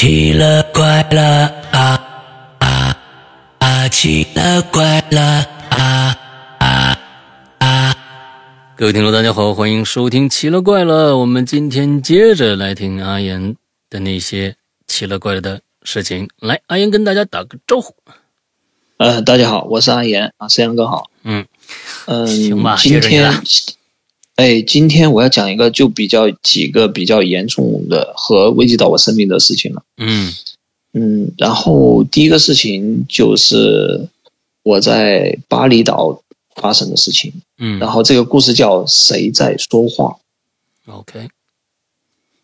奇了怪了啊啊啊！奇了怪了啊啊啊！各位听众，大家好，欢迎收听《奇了怪了》。我们今天接着来听阿言的那些奇了怪了的事情。来，阿言跟大家打个招呼。呃，大家好，我是阿言啊，沈阳哥好。嗯嗯，行吧今接着哎，今天我要讲一个就比较几个比较严重的和危及到我生命的事情了。嗯嗯，然后第一个事情就是我在巴厘岛发生的事情，嗯然后这个故事叫《谁在说话》。，OK，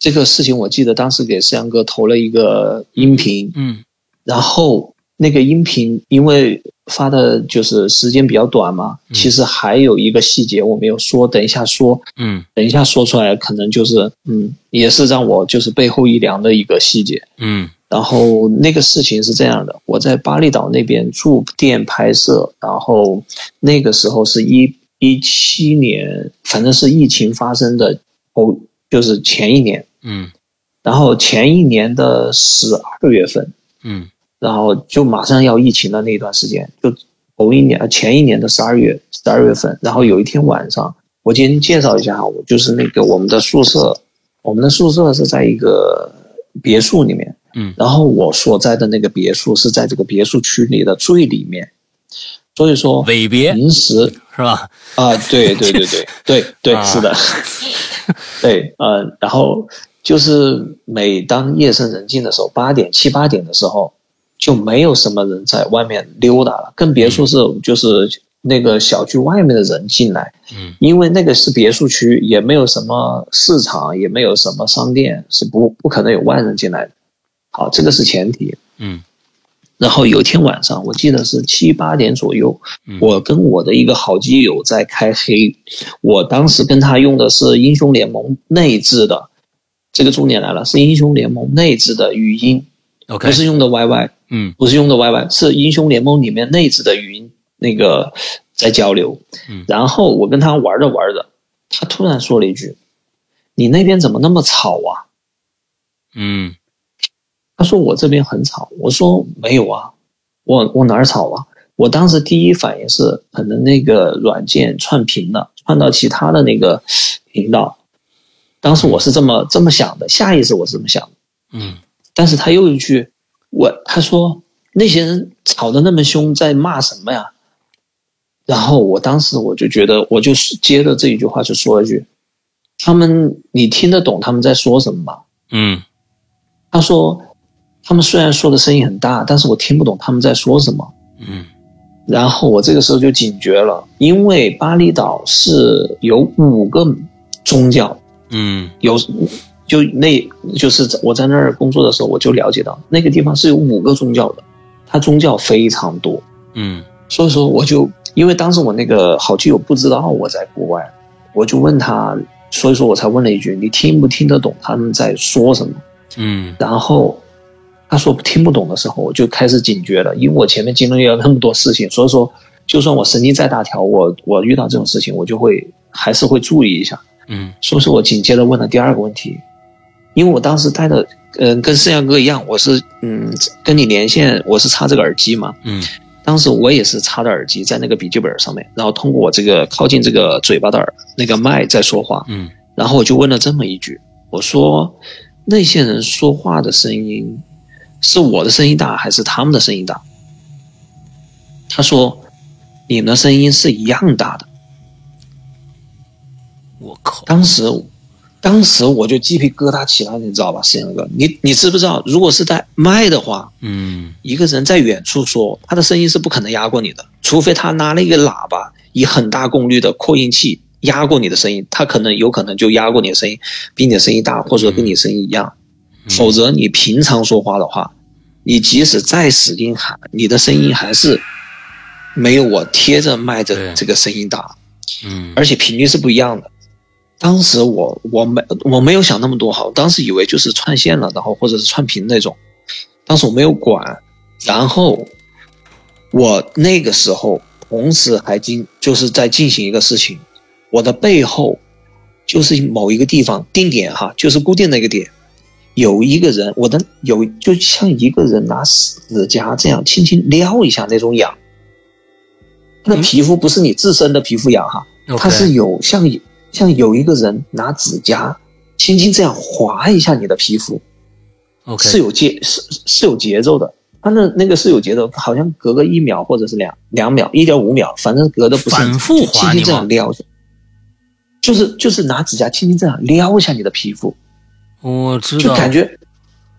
这个事情我记得当时给思阳哥投了一个音频，嗯然后那个音频因为发的就是时间比较短嘛，嗯。其实还有一个细节我没有说，等一下说，嗯。等一下说出来可能就是嗯，也是让我就是背后一凉的一个细节。嗯。然后那个事情是这样的，我在巴厘岛那边驻店拍摄，然后那个时候是一一七年，反正是疫情发生的哦，就是前一年，嗯。然后前一年的十二月份，嗯然后就马上要疫情的那段时间，就头一年呃前一年的十二月十二月份，然后有一天晚上，我今天介绍一下哈，我就是那个我们的宿舍，我们的宿舍是在一个别墅里面，嗯。然后我所在的那个别墅是在这个别墅区里的最里面，所以说尾别临时是吧？啊，对对对对对对，啊是的，对，呃，然后就是每当夜深人静的时候，八点七八点的时候，就没有什么人在外面溜达了，更别说是就是那个小区外面的人进来，嗯。因为那个是别墅区，也没有什么市场，也没有什么商店，是不不可能有外人进来的。好，这个是前提。嗯。然后有一天晚上，我记得是七八点左右，嗯。我跟我的一个好基友在开黑，我当时跟他用的是英雄联盟内置的，这个重点来了，是英雄联盟内置的语音，，OK，不是用的 YY，嗯不是用的 YY，是英雄联盟里面内置的语音那个在交流。嗯然后我跟他玩着玩着，他突然说了一句：“你那边怎么那么吵啊？”嗯他说我这边很吵，我说没有啊，我我哪儿吵啊？我当时第一反应是可能那个软件串屏了，串到其他的那个频道。当时我是这么这么想的，下意识我是这么想的。嗯但是他又一句，我他说那些人吵得那么凶，在骂什么呀？然后我当时我就觉得，我就接着这一句话就说一句，他们你听得懂他们在说什么吗？嗯他说，他们虽然说的声音很大，但是我听不懂他们在说什么。嗯然后我这个时候就警觉了，因为巴厘岛是有五个宗教，嗯有就那就是我在那儿工作的时候，我就了解到那个地方是有五个宗教的，它宗教非常多，嗯所以说我就因为当时我那个好基友不知道我在国外，我就问他，所以说我才问了一句，你听不听得懂他们在说什么？嗯然后他说听不懂的时候，我就开始警觉了，因为我前面经历了那么多事情，所以说就算我神经再大条，我我遇到这种事情，我就会还是会注意一下。嗯所以说我紧接着问了第二个问题，因为我当时戴的，嗯、跟盛阳哥一样，我是嗯跟你连线，我是插这个耳机嘛，嗯。当时我也是插着耳机在那个笔记本上面，然后通过我这个靠近这个嘴巴的耳那个麦在说话，嗯。然后我就问了这么一句，我说那些人说话的声音是我的声音大还是他们的声音大？他说你们的声音是一样大的。我靠，当时，当时我就鸡皮疙瘩起来，你知道吧，沈阳哥，你你知不知道，如果是在麦的话，嗯一个人在远处说，他的声音是不可能压过你的，除非他拿了一个喇叭，以很大功率的扩音器压过你的声音，他可能有可能就压过你的声音，比你的声音大，或者说跟你声音一样。否则你平常说话的话，你即使再使劲喊，你的声音还是没有我贴着麦对的这个声音大。嗯而且频率是不一样的。当时我我没我没有想那么多哈，我当时以为就是串线了，然后或者是串屏那种，当时我没有管。然后我那个时候同时还进就是在进行一个事情，我的背后就是某一个地方定点哈，就是固定的一个点，有一个人，我的有就像一个人拿指甲这样轻轻撩一下那种痒。那皮肤不是你自身的皮肤痒哈，它是有像像有一个人拿指甲轻轻这样划一下你的皮肤，OK，是有节是是有节奏的。他那那个是有节奏，好像隔个一秒或者是两两秒，一点五秒，反正隔的不是反复划轻轻这样撩，就是就是拿指甲轻轻这样撩一下你的皮肤。我知道，就感觉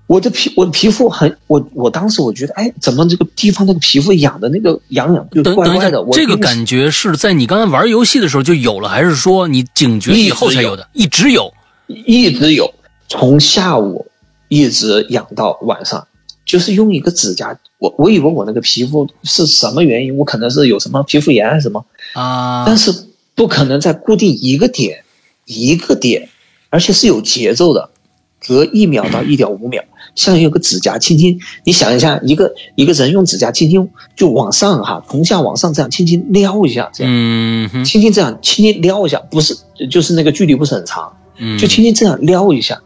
我的皮我的皮肤很我我当时我觉得哎，怎么这个地方那个皮肤痒的那个痒痒就怪怪的？这个感觉是在你刚才玩游戏的时候就有了，还是说你警觉以后才有的？一直有，一直有，从下午一直痒到晚上。就是用一个指甲，我我以为我那个皮肤是什么原因？我可能是有什么皮肤炎还是什么啊？但是不可能在固定一个点，一个点，而且是有节奏的，隔一秒到一点五秒，像有个指甲轻轻，你想一下，一个一个人用指甲轻轻就往上哈，从下往上这样轻轻撩一下，这样，嗯，轻轻这样轻轻撩一下，不是就是那个距离不是很长，嗯，就轻轻这样撩一下。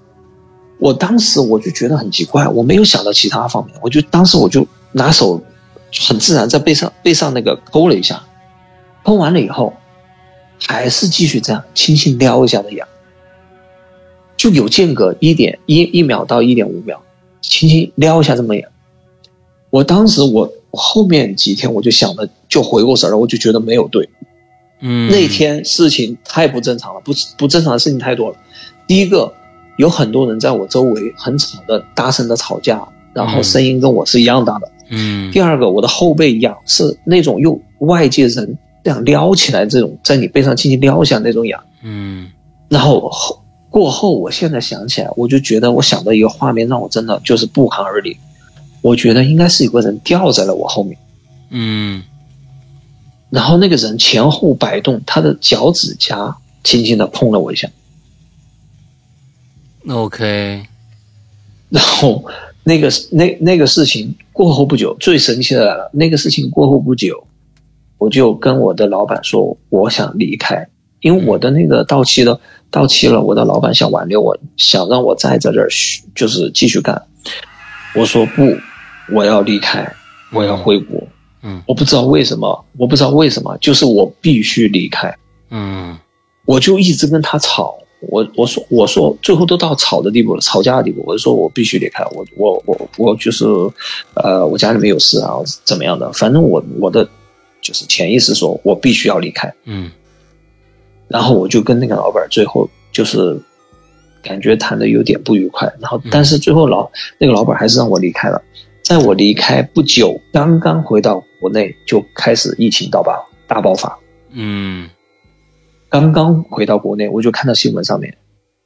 我当时我就觉得很奇怪，我没有想到其他方面，我就当时我就拿手很自然在背上背上那个勾了一下，抠完了以后，还是继续这样轻轻撩一下的痒，就有间隔一点一一秒到一点五秒，轻轻撩一下这么痒。我当时我后面几天我就想着就回过神了，我就觉得没有对，嗯，那天事情太不正常了，不不正常的事情太多了，第一个。有很多人在我周围很吵的、大声的吵架，然后声音跟我是一样大的。嗯。第二个，我的后背痒是那种用外界人这样撩起来，这种在你背上轻轻撩一下那种痒。嗯。然后后过后，我现在想起来，我就觉得我想到一个画面，让我真的就是不寒而栗。我觉得应该是有个人吊在了我后面。嗯。然后那个人前后摆动，他的脚趾甲轻轻的碰了我一下。OK，然后那个那那个事情过后不久，最神奇的来了。那个事情过后不久，我就跟我的老板说，我想离开，因为我的那个到期了，到期了，我的老板想挽留我，想让我再在这儿就是继续干。我说不，我要离开，我要回国。嗯，我不知道为什么，我不知道为什么，就是我必须离开。嗯，我就一直跟他吵。我我说我说最后都到吵的地步了，吵架的地步。我就说我必须离开，我我我我就是，呃，我家里面有事啊，怎么样的？反正我我的就是潜意识说我必须要离开。嗯。然后我就跟那个老板最后就是感觉谈的有点不愉快，然后但是最后老那个老板还是让我离开了。在我离开不久，刚刚回到国内就开始疫情大爆大爆发。嗯。刚刚回到国内，我就看到新闻上面，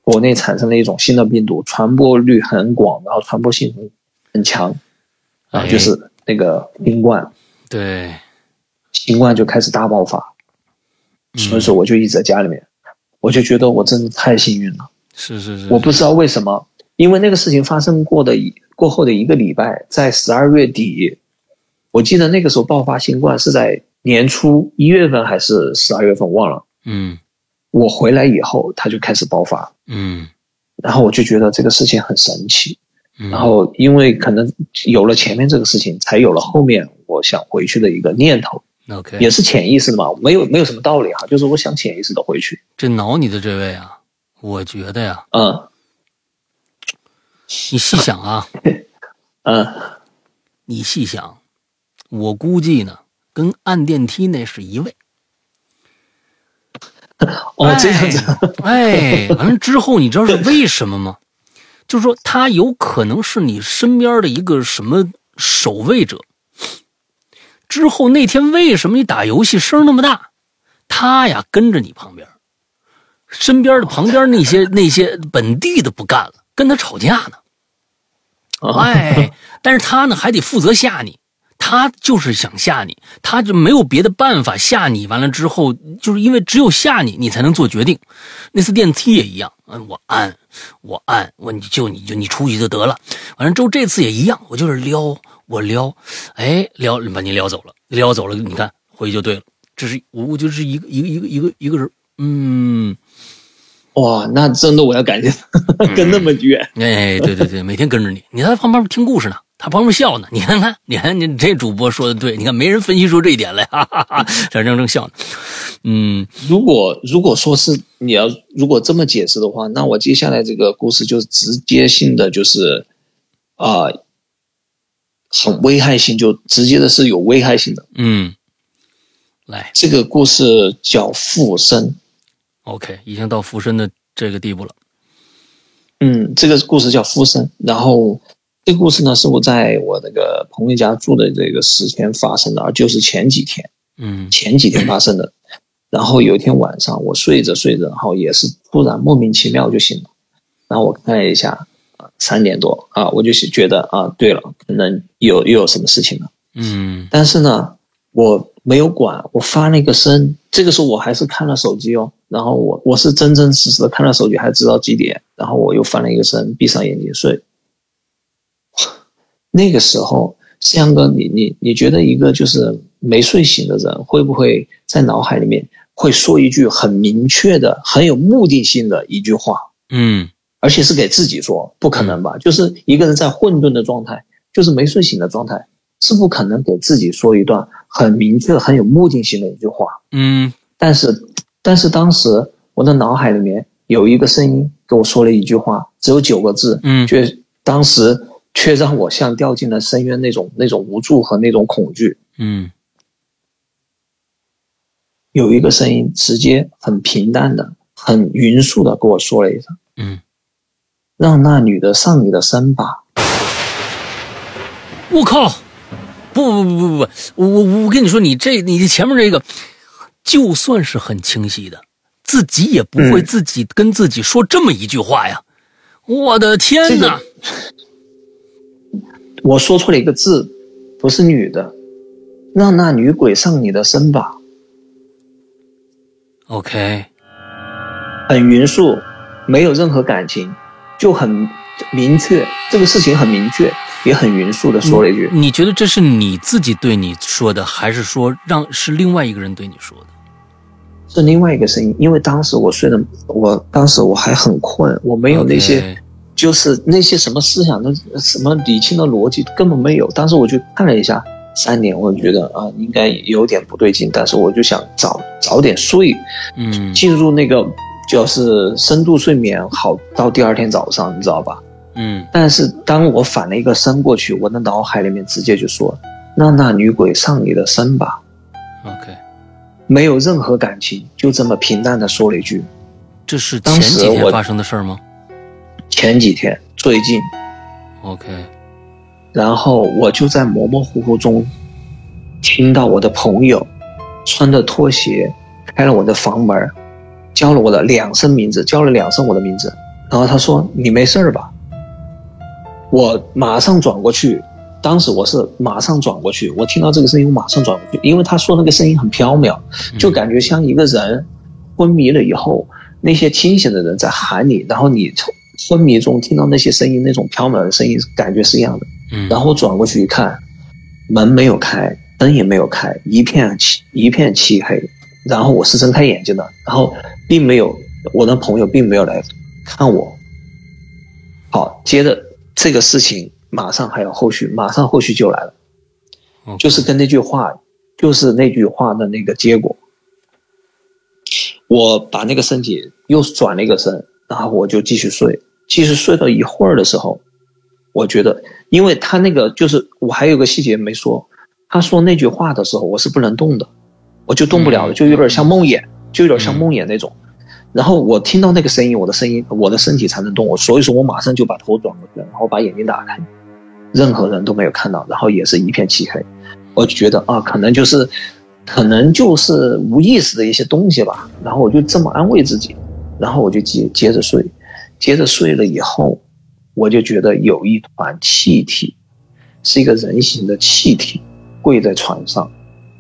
国内产生了一种新的病毒，传播率很广，然后传播性很很强，啊，就是那个新冠。对，新冠就开始大爆发，所以说我就一直在家里面，我就觉得我真的太幸运了。是是是，我不知道为什么，因为那个事情发生过的过后的一个礼拜，在十二月底，我记得那个时候爆发新冠是在年初一月份还是十二月份，忘了。嗯，我回来以后，他就开始爆发。嗯，然后我就觉得这个事情很神奇。嗯，然后因为可能有了前面这个事情，才有了后面我想回去的一个念头。OK，也是潜意识的嘛，没有没有什么道理哈，就是我想潜意识的回去。这挠你的这位啊，我觉得呀，嗯，你细想啊，嗯，你细想，我估计呢，跟按电梯那是一位。哦，这样子，哎，完了之后，你知道是为什么吗？就是说，他有可能是你身边的一个什么守卫者。之后那天为什么你打游戏声那么大？他呀跟着你旁边，身边的旁边那些 那些本地的不干了，跟他吵架呢。哎，但是他呢还得负责吓你。他就是想吓你，他就没有别的办法吓你。完了之后，就是因为只有吓你，你才能做决定。那次电梯也一样，嗯，我按，我按，我你就你就你出去就得了。完了之后这次也一样，我就是撩，我撩，哎，撩把你撩走了，撩走了，你看回去就对了。这是我，我就是一个一个一个一个一个人，嗯，哇，那真的我要感谢他 跟那么远。哎，对对对，每天跟着你，你在旁边听故事呢，他旁边笑呢。你看看，你看你这主播说的对，你看没人分析出这一点来，哈哈哈，这正正笑呢。嗯，如果如果说是你要如果这么解释的话，那我接下来这个故事就直接性的就是啊、很危害性，就直接的是有危害性的。嗯，来这个故事叫附身。，OK，已经到附身的这个地步了。嗯，这个故事叫附身。然后这个故事呢，是我在我那个朋友家住的这个时间发生的，而就是前几天，嗯前几天发生的。然后有一天晚上，我睡着睡着，然后也是突然莫名其妙就醒了。然后我看了一下，啊，三点多啊，我就是觉得啊，对了，可能有又有什么事情了。嗯但是呢，我没有管，我翻了一个身。这个时候我还是看了手机哦，然后我我是真真实实的看了手机，还知道几点，然后我又翻了一个身，闭上眼睛睡。那个时候，思阳哥，你你你觉得一个就是没睡醒的人，会不会在脑海里面会说一句很明确的、很有目的性的一句话？嗯而且是给自己说，不可能吧？就是一个人在混沌的状态，就是没睡醒的状态，是不可能给自己说一段很明确、很有目的性的一句话。嗯但是，但是当时我的脑海里面有一个声音跟我说了一句话，只有九个字，嗯却当时却让我像掉进了深渊那种那种无助和那种恐惧。嗯有一个声音直接很平淡的、很匀速的跟我说了一声嗯，：“让那女的上你的身吧。”我靠！不不不不不，我我我跟你说，你这你前面这个，就算是很清晰的，自己也不会嗯自己跟自己说这么一句话呀！我的天哪！我说错了一个字，不是女的，让那女鬼上你的身吧。OK，很匀速，没有任何感情，就很明确，这个事情很明确，也很匀速的说了一句。你觉得这是你自己对你说的，还是说让是另外一个人对你说的？是另外一个声音，因为当时我睡得，我当时我还很困，我没有那些就是那些什么思想的、什么理清的逻辑根本没有。当时我就看了一下三点，我觉得啊应该有点不对劲，但是我就想早早点睡，嗯进入那个就是深度睡眠，好到第二天早上，你知道吧？嗯但是当我反了一个身过去，我的脑海里面直接就说：“让那女鬼上你的身吧。，OK，” 没有任何感情，就这么平淡的说了一句。这是当前时我几天发生的事儿吗前几天最近，？OK，然后我就在模模糊糊中听到我的朋友穿着拖鞋开了我的房门，叫了我的两声名字，叫了两声我的名字，然后他说：“你没事儿吧？”我马上转过去，当时我是马上转过去，我听到这个声音，我马上转过去，因为他说那个声音很飘渺，就感觉像一个人昏迷了以后，那些清醒的人在喊你，然后你从昏迷中听到那些声音，那种飘渺的声音，感觉是一样的。嗯，然后我转过去一看，门没有开，灯也没有开，一片漆一片漆黑。然后我是睁开眼睛的，然后并没有我的朋友并没有来看我。好，接着这个事情马上还有后续，马上后续就来了。就是跟那句话，就是那句话的那个结果。我把那个身体又转了一个身，然后我就继续睡，继续睡到一会儿的时候，我觉得，因为他那个就是我还有个细节没说，他说那句话的时候我是不能动的，我就动不了了，嗯就有点像梦魇，就有点像梦魇那种。然后我听到那个声音，我的声音，我的身体才能动，我所以说我马上就把头转过去，然后把眼睛打开，任何人都没有看到，然后也是一片漆黑，我就觉得啊，可能就是，可能就是无意识的一些东西吧，然后我就这么安慰自己，然后我就接接着睡，接着睡了以后，我就觉得有一团气体，是一个人形的气体，跪在床上，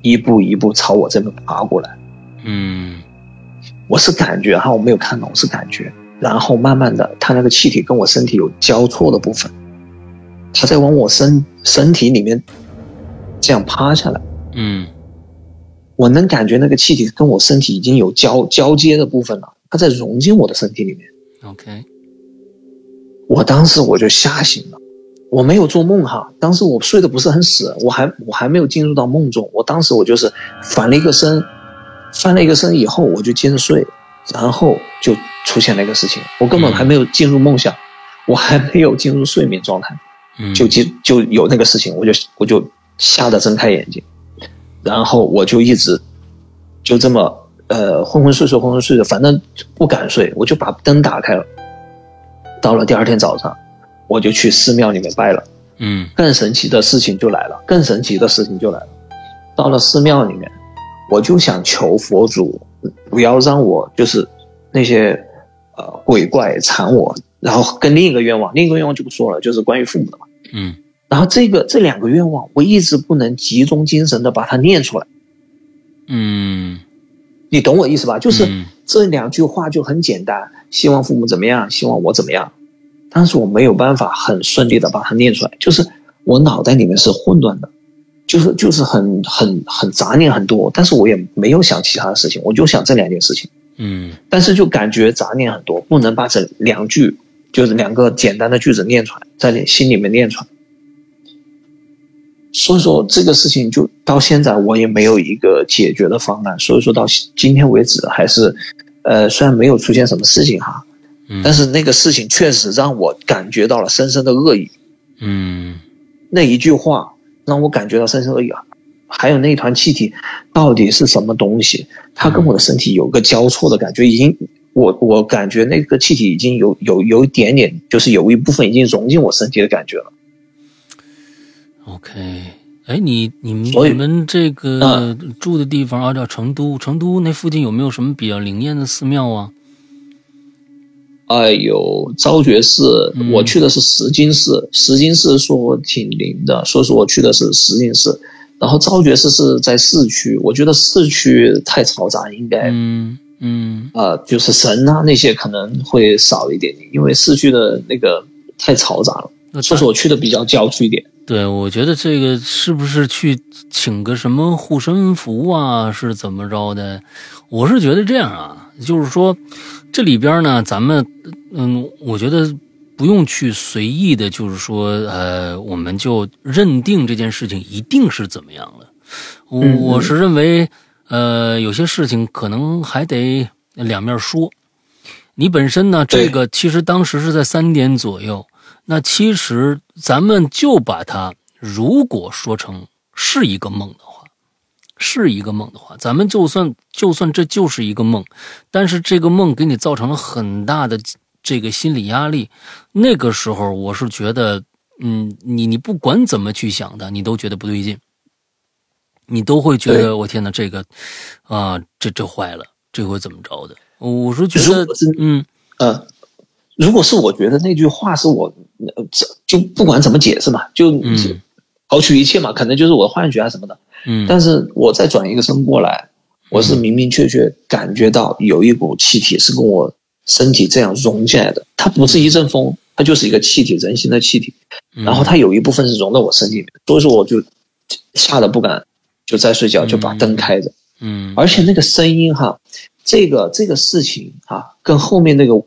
一步一步朝我这边爬过来。嗯我是感觉哈，我没有看到，我是感觉。然后慢慢的，它那个气体跟我身体有交错的部分，它在往我身身体里面这样趴下来。嗯我能感觉那个气体跟我身体已经有交交接的部分了，它在融进我的身体里面。OK，我当时我就吓醒了，我没有做梦哈，当时我睡得不是很死，我还我还没有进入到梦中，我当时我就是翻了一个身，翻了一个身以后我就接着睡，然后就出现了一个事情，我根本还没有进入梦想，我还没有进入睡眠状态，嗯，就就就有那个事情，我就我就吓得睁开眼睛，然后我就一直就这么呃昏昏睡睡昏昏睡睡，反正不敢睡，我就把灯打开了。到了第二天早上，我就去寺庙里面拜了。嗯更神奇的事情就来了，更神奇的事情就来了。到了寺庙里面，我就想求佛祖不要让我就是那些呃鬼怪缠我，然后跟另一个愿望，另一个愿望就不说了，就是关于父母的嘛。嗯然后这个这两个愿望，我一直不能集中精神的把它念出来，嗯，你懂我意思吧？就是嗯这两句话就很简单，希望父母怎么样，希望我怎么样，但是我没有办法很顺利的把它念出来，就是我脑袋里面是混乱的，就是就是很很很杂念很多，但是我也没有想其他的事情，我就想这两件事情，嗯但是就感觉杂念很多，不能把这两句就是两个简单的句子念出来，在你心里面念出来。所以说这个事情就到现在我也没有一个解决的方案，所以说到今天为止还是，呃，虽然没有出现什么事情哈，嗯，但是那个事情确实让我感觉到了深深的恶意。嗯那一句话让我感觉到深深的恶意啊，还有那一团气体到底是什么东西？它跟我的身体有个交错的感觉，已经我我感觉那个气体已经有有有一点点，就是有一部分已经融进我身体的感觉了。OK，哎，你你们你们这个嗯住的地方啊，叫成都，成都那附近有没有什么比较灵验的寺庙啊？哎有，昭觉寺，嗯我去的是石经寺，石经寺说我挺灵的，所以说我去的是石经寺。然后昭觉寺是在市区，我觉得市区太嘈杂，应该嗯嗯呃，就是神啊那些可能会少一点点，因为市区的那个太嘈杂了。那所以说我去的比较郊区一点。对，我觉得这个是不是去请个什么护身符啊，是怎么着的？我是觉得这样啊，就是说这里边呢，咱们嗯，我觉得不用去随意的，就是说呃，我们就认定这件事情一定是怎么样了。我是认为，呃，有些事情可能还得两面说。你本身呢，这个其实当时是在三点左右，那其实咱们就把它，如果说成是一个梦的话，是一个梦的话，咱们就算就算这就是一个梦，但是这个梦给你造成了很大的这个心理压力，那个时候我是觉得，嗯，你你不管怎么去想的，你都觉得不对劲，你都会觉得我天哪，这个啊，这这坏了，这回怎么着的？我是觉得嗯呃，如果是我觉得那句话是我，就不管怎么解释嘛，就嗯刨去一切嘛，可能就是我的幻觉啊什么的。嗯，但是我再转一个身过来，我是明明确确感觉到有一股气体是跟我身体这样融进来的，它不是一阵风，它就是一个气体，人形的气体。嗯。然后它有一部分是融到我身体里面，所以说我就吓得不敢就再睡觉，就把灯开着。嗯，而且那个声音哈，这个这个事情哈，跟后面那个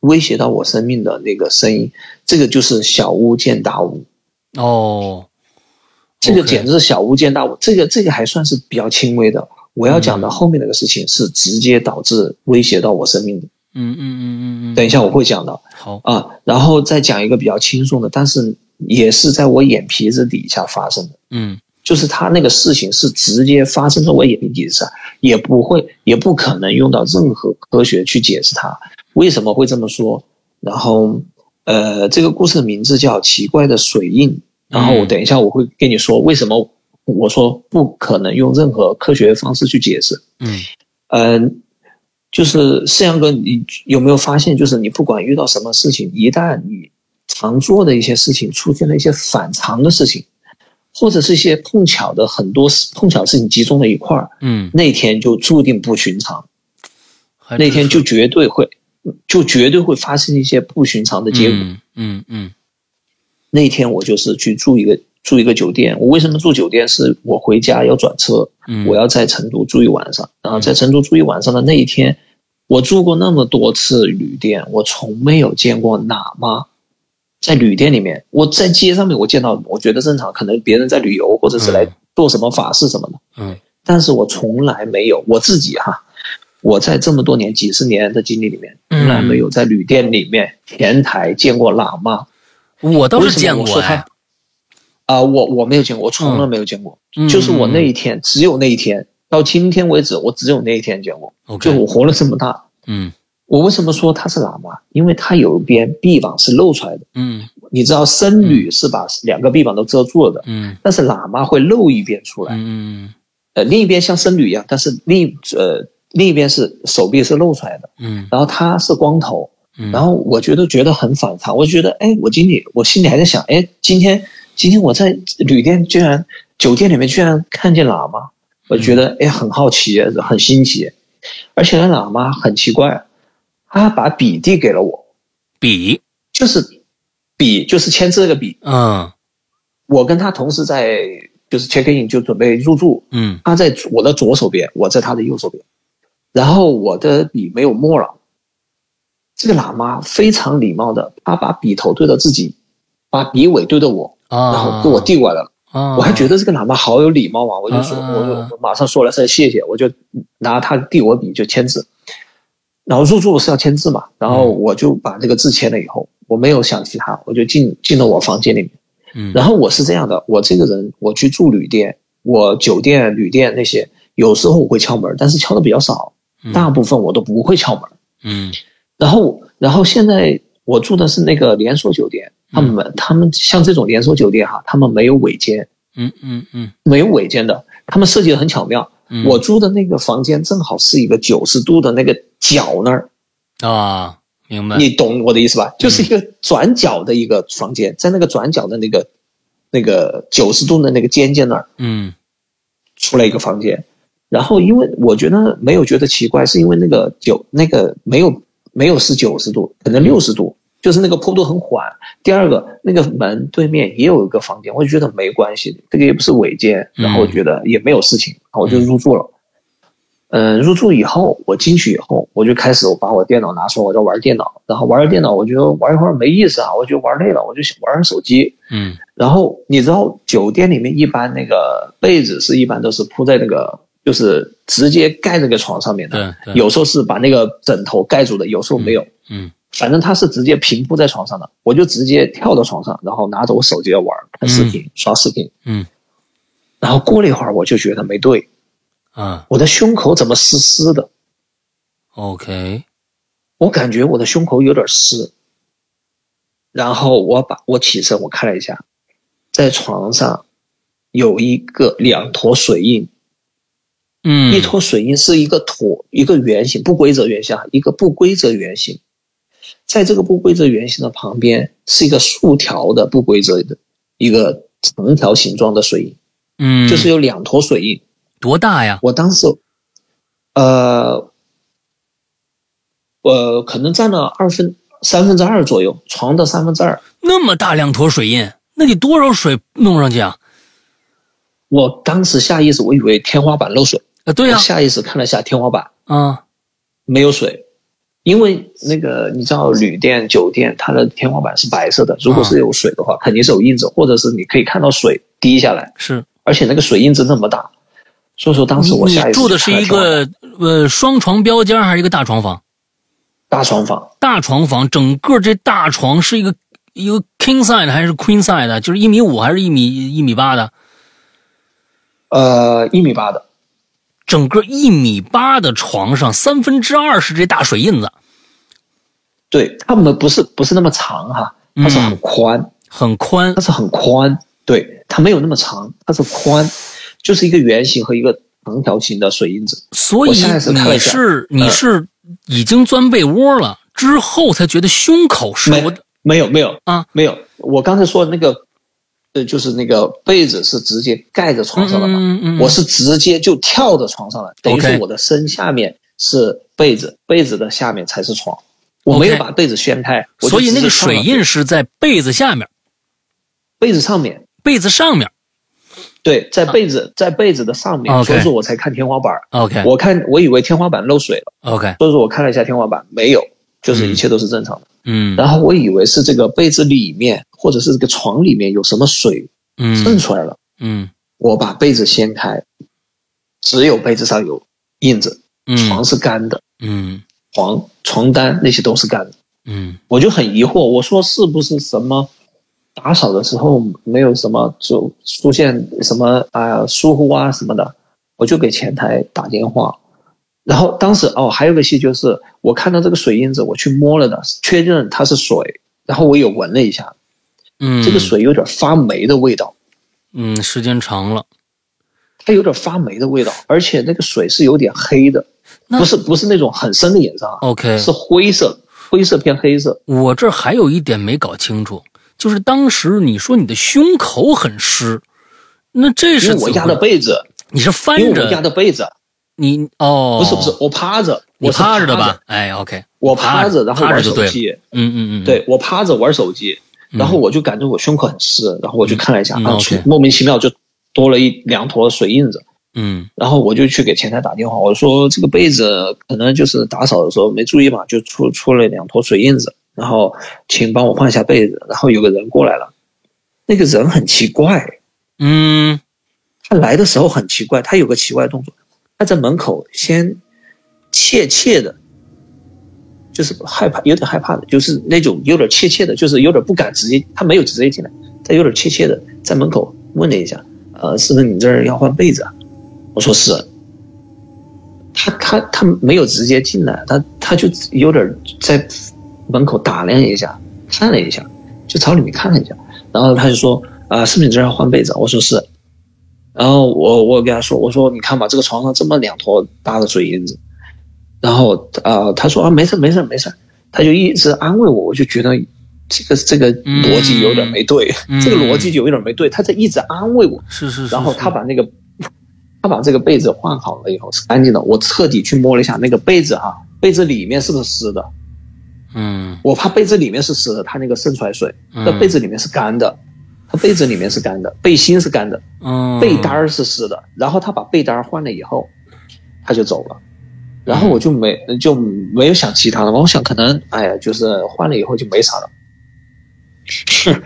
威胁到我生命的那个声音，这个就是小巫见大巫，哦，这个简直是小巫见大巫，这个这个还算是比较轻微的。我要讲的嗯后面那个事情是直接导致威胁到我生命的，嗯嗯嗯嗯嗯，等一下我会讲的好，啊。然后再讲一个比较轻松的，但是也是在我眼皮子底下发生的。嗯就是他那个事情是直接发生在我眼皮底下，也不会，也不可能用到任何科学去解释它为什么会这么说。然后，呃，这个故事的名字叫《奇怪的水印》。然后我嗯。等一下我会跟你说为什么我说不可能用任何科学方式去解释。嗯。嗯，就是四阳哥，你有没有发现，就是你不管遇到什么事情，一旦你常做的一些事情出现了一些反常的事情，或者是一些碰巧的很多事碰巧事情集中在一块儿，嗯，那天就注定不寻常，那天就绝对会，就绝对会发生一些不寻常的结果。嗯嗯嗯那天我就是去住一个住一个酒店，我为什么住酒店？是我回家要转车，嗯，我要在成都住一晚上，然后在成都住一晚上的那一天，我住过那么多次旅店，我从没有见过喇嘛在旅店里面。我在街上面我见到，我觉得正常，可能别人在旅游或者是来做什么法事什么的。嗯但是我从来没有我自己哈，我在这么多年几十年的经历里面，嗯从来没有在旅店里面前台见过喇嘛。我倒是见过啊、我我没有见过，我从来没有见过。嗯就是我那一天，只有那一天，到今天为止，我只有那一天见过。OK 就我活了这么大，嗯我为什么说他是喇嘛？因为他有一边臂膀是露出来的。嗯你知道僧侣是把两个臂膀都遮住了的，嗯但是喇嘛会露一边出来，嗯呃，另一边像僧侣一样，但是另呃另一边是手臂是露出来的。嗯然后他是光头，嗯，然后我觉得觉得很反常，我就觉得哎，我今天我心里还在想，哎，今天今天我在旅店居然酒店里面居然看见喇嘛，我觉得哎很好奇，很新奇，而且那喇嘛很奇怪，他把笔递给了我，笔？就是笔就是签字那个笔，嗯。我跟他同时在就是 check in 就准备入住，嗯。他在我的左手边，我在他的右手边，然后我的笔没有墨了。这个喇嘛非常礼貌的，他把笔头对着自己，把笔尾对着我，啊，然后给我递过来了。啊，我还觉得这个喇嘛好有礼貌啊，我就说，啊我就我马上说了声谢谢，我就拿他递我笔就签字，然后入住是要签字嘛，然后我就把这个字签了以后，我没有想其他，我就进进了我房间里面。嗯，然后我是这样的，我这个人我去住旅店，我酒店、旅店那些，有时候我会敲门，但是敲的比较少，嗯大部分我都不会敲门。嗯然后，然后现在我住的是那个连锁酒店，他们他们像这种连锁酒店哈，他们没有尾间，嗯嗯嗯。没有尾间的，他们设计的很巧妙。嗯，我住的那个房间正好是一个九十度的那个角那儿，啊，明白，你懂我的意思吧？就是一个转角的一个房间，在那个转角的那个那个九十度的那个尖尖那儿嗯。出来一个房间。然后，因为我觉得没有觉得奇怪，是因为那个九那个没有没有是九十度，可能六十度，就是那个坡度很缓。第二个，那个门对面也有一个房间，我就觉得没关系，这个也不是违建，然后我觉得也没有事情，然后我就入住了。嗯，入住以后，我进去以后，我就开始我把我电脑拿出来，我在玩电脑，然后玩着电脑，我觉得玩一会儿没意思啊，我觉得玩累了，我就想玩玩手机。嗯然后你知道酒店里面一般那个被子是一般都是铺在那个就是直接盖那个床上面的，有时候是把那个枕头盖住的，有时候没有，嗯反正它是直接平铺在床上的，我就直接跳到床上，然后拿着我手机要玩看视频、刷视频，嗯。然后过了一会儿我就觉得没对，啊。我的胸口怎么湿湿的？，OK，我感觉我的胸口有点湿，然后我把我起身，我看了一下，在床上有一个两坨水印，嗯，一坨水印是一个椭一个圆形不规则圆形，一个不规则圆形，在这个不规则圆形的旁边是一个竖条的不规则的一个长条形状的水印，嗯，就是有两坨水印。多大呀？我当时，呃，呃，可能占了二分三分之二左右，床的三分之二。那么大两坨水印，那你多少水弄上去啊？我当时下意识我以为天花板漏水，啊，对呀我，下意识看了下天花板，啊，没有水，因为那个你知道旅店、酒店它的天花板是白色的，如果是有水的话，肯定是有印子，或者是你可以看到水滴下来，是而且那个水印子那么大，所以说当时我下意识住的是一个呃双床标间还是一个大床房？大床房，大床房，整个这大床是一个一个 king size 还是 queen size 的？就是一米五还是一米一米八的？呃，一米八的，整个一米八的床上，三分之二是这大水印子，对，它们不是不是那么长哈，它是很嗯。宽，很宽。它。是很宽，对，它没有那么长，它是宽，就是一个圆形和一个长条形的水印子。所以你是你嗯是已经钻被窝了之后才觉得胸口是没我没有没有啊，没有，我刚才说的那个，呃，就是那个被子是直接盖在床上的嘛，嗯嗯嗯我是直接就跳到床上了，等于说我的身下面是被子，被子的下面才是床，我没有把被子掀开，我所以那个水印是在被子下面，被子上面，被子上面。对，在被子在被子的上面，所以说我才看天花板。OK 我看我以为天花板漏水了，OK，所以说我看了一下天花板，没有，就是一切都是正常的。嗯。然后我以为是这个被子里面或者是这个床里面有什么水渗嗯出来了，嗯。我把被子掀开，只有被子上有印子，嗯。床是干的，嗯。床床单那些都是干的。嗯。我就很疑惑，我说是不是什么打扫的时候没有什么就出现什么啊、疏忽啊什么的，我就给前台打电话。然后当时哦，还有个戏就是我看到这个水印子，我去摸了的，确认它是水，然后我有闻了一下，嗯，这个水有点发霉的味道，嗯时间长了，它有点发霉的味道，而且那个水是有点黑的，不是不是那种很深的颜色啊，OK，是灰色，灰色偏黑色。我这儿还有一点没搞清楚，就是当时你说你的胸口很湿，那这是我压的被子，你是翻因为我压的被子，你哦，不是不是，我趴着，我趴着的吧？？哎，OK，我趴着，然后玩手机。嗯嗯嗯，对我趴着玩手机，嗯，然后我就感觉我胸口很湿，然后我就看了一下，嗯啊莫名其妙就多了一两坨水印子，嗯。然后我就去给前台打电话，我说这个被子可能就是打扫的时候没注意嘛，就出出了两坨水印子，然后请帮我换一下被子，然后有个人过来了，那个人很奇怪，嗯。他来的时候很奇怪，他有个奇怪的动作，他在门口先怯怯的，就是害怕，有点害怕的，就是那种有点怯怯的，就是有点不敢直接，他没有直接进来，他有点怯怯的在门口问了一下，呃，是不是你这儿要换被子啊？我说是。他他他没有直接进来，他他就有点在门口打量一下，看了一下，就朝里面看了一下，然后他就说啊、是不是你这儿要换被子？我说是。然后我我跟他说，我说你看吧，这个床上这么两坨大的水印子，然后呃他说啊没事没事没事，他就一直安慰我，我就觉得这个这个逻辑有点没对，嗯。这个逻辑就有点没对，他在一直安慰我，是是是，然后他把那个他把这个被子换好了以后是干净的，我彻底去摸了一下那个被子哈、被子里面是不是湿的？嗯。我怕被子里面是湿的，它那个渗出来水，嗯。那被子里面是干的，它被子里面是干的，背心是干的。嗯。被单儿是湿的，然后他把被单换了以后，他就走了，然后我就没就没有想其他的嘛，我想可能哎呀，就是换了以后就没啥了。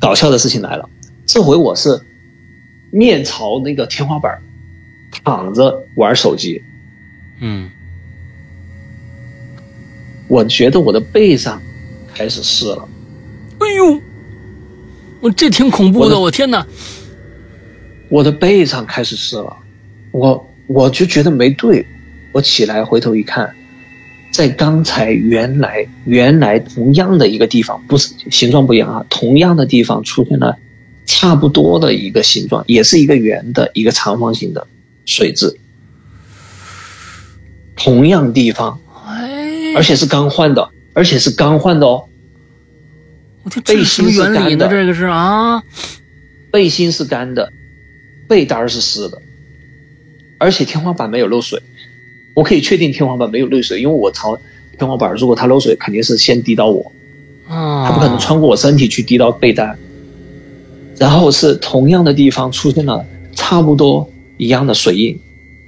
搞笑的事情来了，这回我是面朝那个天花板，躺着玩手机，嗯我觉得我的背上开始湿了，哎呦，我这挺恐怖的，我的我天哪！我的背上开始湿了，我我就觉得没对，我起来回头一看，在刚才原来原来同样的一个地方，不是形状不一样啊，同样的地方出现了差不多的一个形状，也是一个圆的一个长方形的水渍，同样地方，哎，而且是刚换的，而且是刚换的哦，背心是？干的这个是啊，背心是干的，被单是湿的，而且天花板没有漏水。我可以确定天花板没有漏水，因为我朝天花板，如果它漏水，肯定是先滴到我，啊，它不可能穿过我身体去滴到被单。然后是同样的地方出现了差不多一样的水印，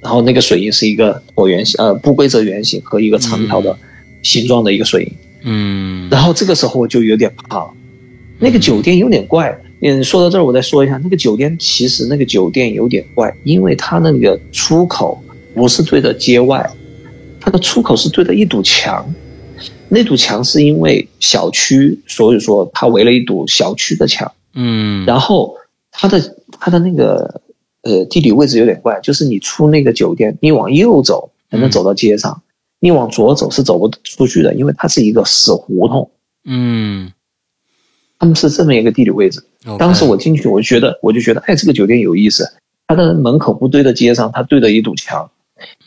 然后那个水印是一个椭圆形呃不规则圆形和一个长条的形状的一个水印。嗯，然后这个时候我就有点怕了，那个酒店有点怪。嗯，说到这儿，我再说一下，那个酒店其实那个酒店有点怪，因为它那个出口不是对着街外，它的出口是对着一堵墙。那堵墙是因为小区，所以说它围了一堵小区的墙。嗯，然后它的它的那个呃地理位置有点怪，就是你出那个酒店，你往右走才能走到街上，你往左走是走不出去的，因为它是一个死胡同。嗯，他们是这么一个地理位置。当时我进去，我就觉得，我就觉得，哎，这个酒店有意思。它的门口不对着街上，它对着一堵墙。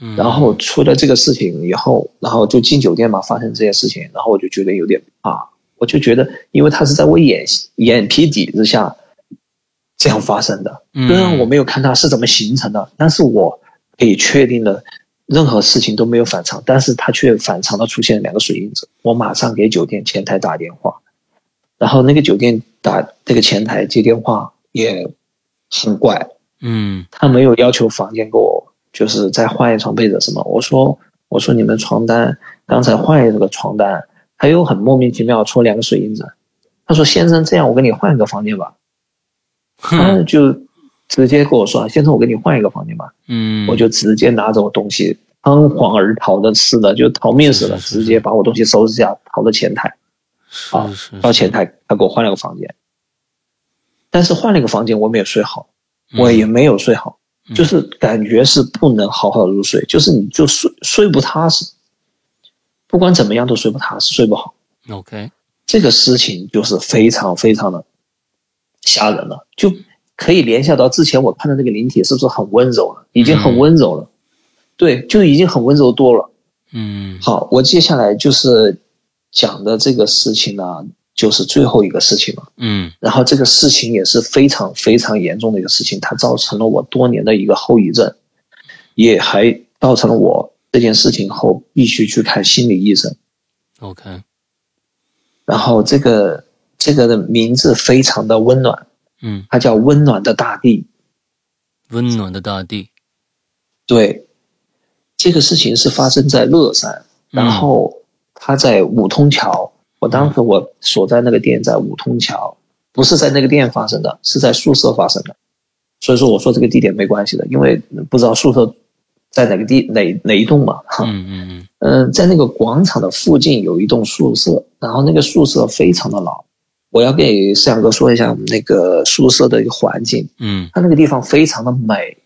嗯。然后出了这个事情以后，然后就进酒店嘛，发生这些事情，然后我就觉得有点怕。我就觉得，因为他是在我眼眼皮底子下这样发生的，嗯。虽然我没有看它是怎么形成的，但是我可以确定的，任何事情都没有反常，但是它却反常的出现两个水印子。我马上给酒店前台打电话，然后那个酒店打那个前台接电话也很怪，嗯。他没有要求房间给我就是再换一床被子什么。我说我说你们床单刚才换一个床单，他又很莫名其妙戳两个水印子。他说先生这样我给你换一个房间吧，他哼就直接跟我说先生我给你换一个房间吧，嗯，我就直接拿着我东西仓皇而逃的似的，就逃命似的，直接把我东西收拾下逃到前台。啊到前台，他给我换了个房间，但是换了个房间我没有睡好，嗯我也没有睡好，嗯就是感觉是不能好好入睡，就是你就睡睡不踏实，不管怎么样都睡不踏实，睡不好。OK，这个事情就是非常非常的吓人了，就可以联想到之前我看的那个灵体是不是很温柔了，已经很温柔了，对，就已经很温柔多了。嗯。好，我接下来就是讲的这个事情呢，就是最后一个事情了。嗯然后这个事情也是非常非常严重的一个事情，它造成了我多年的一个后遗症，也还造成了我这件事情后必须去看心理医生。OK，然后这个这个的名字非常的温暖，嗯，它叫温暖的大地。温暖的大地，对，这个事情是发生在乐山，然后他在五通桥。我当时我所在那个店在五通桥，不是在那个店发生的，是在宿舍发生的。所以说我说这个地点没关系的，因为不知道宿舍在哪个地哪哪一栋嘛。嗯嗯嗯，在那个广场的附近有一栋宿舍，然后那个宿舍非常的老。我要给思阳哥说一下我们那个宿舍的一个环境，嗯它那个地方非常的美。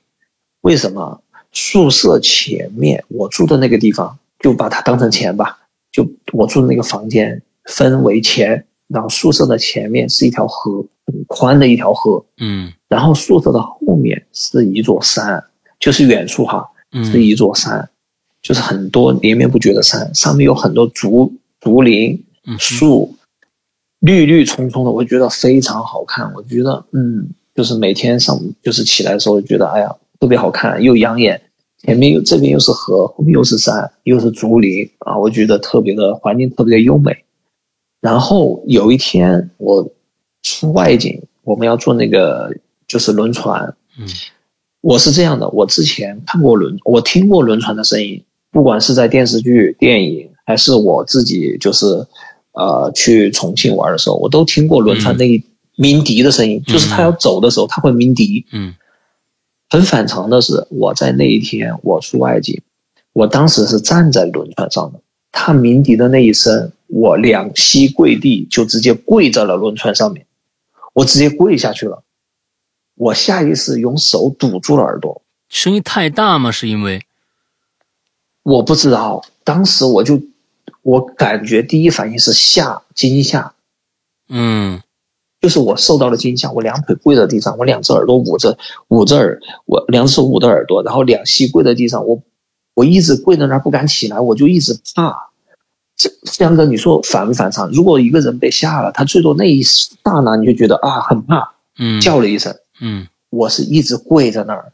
为什么？宿舍前面我住的那个地方，就把它当成钱吧，就我住的那个房间分为前，然后宿舍的前面是一条河，很宽的一条河，嗯然后宿舍的后面是一座山，就是远处哈，是嗯一座山，就是很多连绵不绝的山，上面有很多竹竹林、嗯树，绿绿葱葱的，我觉得非常好看。我觉得，嗯，就是每天上午就是起来的时候，觉得哎呀特别好看，又养眼。前面又这边又是河，后面又是山，又是竹林啊，我觉得特别的环境特别的优美。然后有一天我出外景，我们要坐那个就是轮船，嗯我是这样的，我之前看过轮，我听过轮船的声音，不管是在电视剧、电影，还是我自己就是呃去重庆玩的时候，我都听过轮船那一鸣笛的声音，就是他要走的时候，他会鸣笛。嗯很反常的是，我在那一天我出外景，我当时是站在轮船上的，他鸣笛的那一声，我两膝跪地，就直接跪在了轮船上面，我直接跪下去了，我下意识用手堵住了耳朵。声音太大吗？是因为我不知道，当时我就，我感觉第一反应是吓惊吓，嗯就是我受到了惊吓，我两腿跪在地上，我两只耳朵捂着捂着耳，我两只手捂着耳朵，然后两膝跪在地上，我我一直跪在那儿不敢起来，我就一直怕。这江哥，你说反不反常？如果一个人被吓了，他最多那一刹那你就觉得啊很怕，嗯叫了一声，嗯我是一直跪在那儿，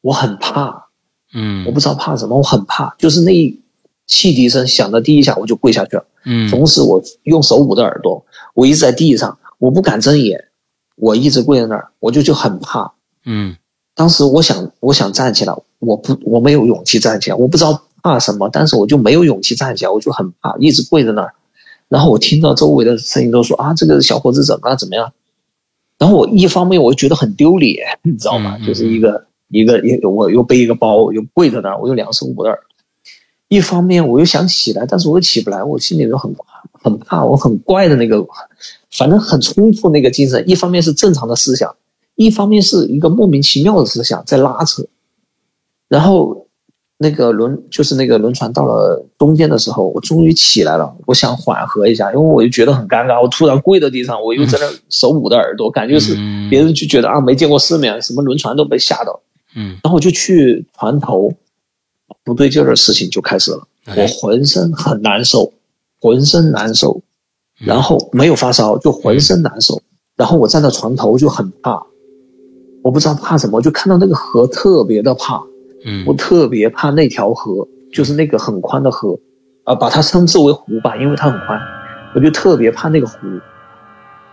我很怕，嗯我不知道怕什么，我很怕，就是那一汽笛声响的第一下我就跪下去了。嗯同时我用手捂着耳朵，我一直在地上，我不敢睁眼，我一直跪在那儿，我就就很怕。嗯当时我想我想站起来，我不我没有勇气站起来，我不知道怕什么，但是我就没有勇气站起来，我就很怕，一直跪在那儿。然后我听到周围的声音都说啊，这个小伙子怎么了怎么样？然后我一方面我又觉得很丢脸，你知道吗？就是一个一个一我又背一个包，又跪在那儿，我又两手捂着耳。一方面我又想起来，但是我又起不来，我心里就很很怕，我很怪的那个，反正很冲突那个精神。一方面是正常的思想，一方面是一个莫名其妙的思想在拉扯。然后那个轮就是那个轮船到了中间的时候，我终于起来了，我想缓和一下，因为我就觉得很尴尬，我突然跪在地上，我又在那手捂着耳朵，感觉是嗯别人就觉得啊没见过世面，什么轮船都被吓到。嗯然后我就去船头，不对劲儿的事情就开始了。我哎浑身很难受，浑身难受，嗯然后没有发烧，就浑身难受。然后我站在船头就很怕，我不知道怕什么，就看到那个河特别的怕，嗯我特别怕那条河，就是那个很宽的河，啊，把它称之为湖吧，因为它很宽，我就特别怕那个湖，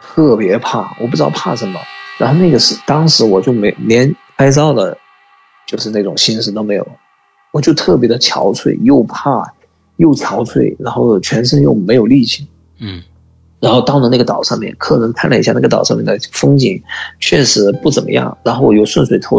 特别怕，我不知道怕什么。然后那个是当时我就没连拍照的，就是那种心思都没有，我就特别的憔悴，又怕又憔悴，然后全身又没有力气。嗯然后到了那个岛上面，客人看了一下那个岛上面的风景，确实不怎么样。然后我又顺水推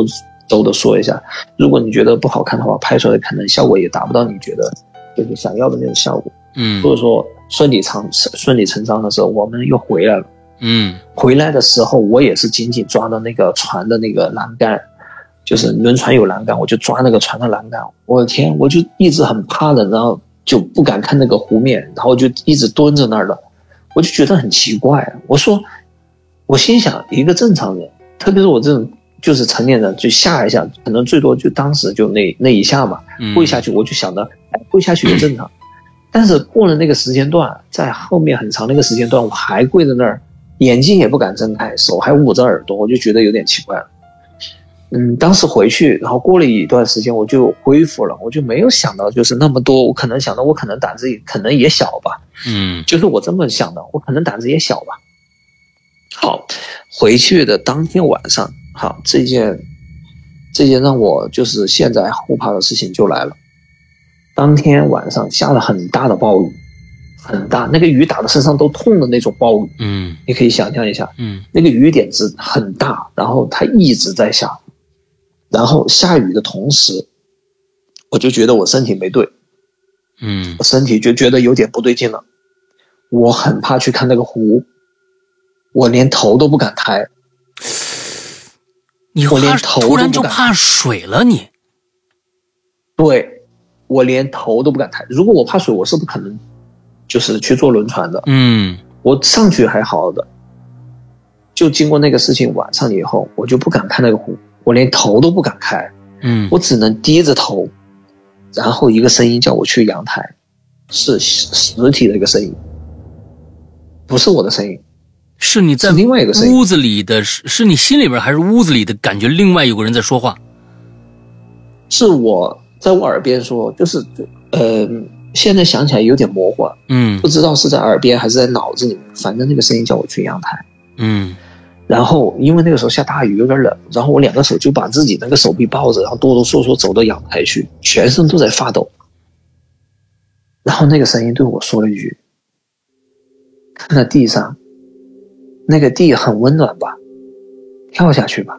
舟的说一下，如果你觉得不好看的话，拍出来可能效果也达不到你觉得就是想要的那种效果。嗯或者说顺理成顺理成章的时候，我们又回来了。嗯回来的时候，我也是紧紧抓着那个船的那个栏杆，就是轮船有栏杆，我就抓那个船的栏杆。我的天，我就一直很怕冷，然后就不敢看那个湖面，然后就一直蹲在那儿了。我就觉得很奇怪，我说，我心想，一个正常人，特别是我这种就是成年人，就吓一下，可能最多就当时就那那一下嘛，嗯，跪下去，我就想着，哎，跪下去也正常。但是过了那个时间段，在后面很长那个时间段，我还跪在那儿，眼睛也不敢睁开，手还捂着耳朵，我就觉得有点奇怪了。嗯，当时回去，然后过了一段时间，我就恢复了，我就没有想到就是那么多，我可能想到我可能胆子也可能也小吧，嗯就是我这么想的，我可能胆子也小吧。好，回去的当天晚上，好，这件这件让我就是现在后怕的事情就来了。当天晚上下了很大的暴雨，很大，那个雨打的身上都痛的那种暴雨，嗯你可以想象一下，嗯那个雨点子很大，然后它一直在下，然后下雨的同时，我就觉得我身体没对，嗯我身体就觉得有点不对劲了，我很怕去看那个湖，我连头都不敢抬。你怕我连头突然就怕水了你，对，我连头都不敢抬。如果我怕水，我是不可能就是去坐轮船的。嗯我上去还好的，就经过那个事情，晚上以后，我就不敢看那个湖，我连头都不敢开，嗯我只能低着头，然后一个声音叫我去阳台，是实体的一个声音，不是我的声音，是你在另外一个屋子里的，是是你心里边还是屋子里的感觉？另外有个人在说话。是我在我耳边说，就是呃，现在想起来有点模糊了。嗯不知道是在耳边还是在脑子里，反正那个声音叫我去阳台。嗯然后因为那个时候下大雨，有点冷，然后我两个手就把自己那个手臂抱着，然后哆哆嗦嗦走到阳台去，全身都在发抖。然后那个声音对我说了一句：“看在地上，那个地很温暖吧，跳下去吧。”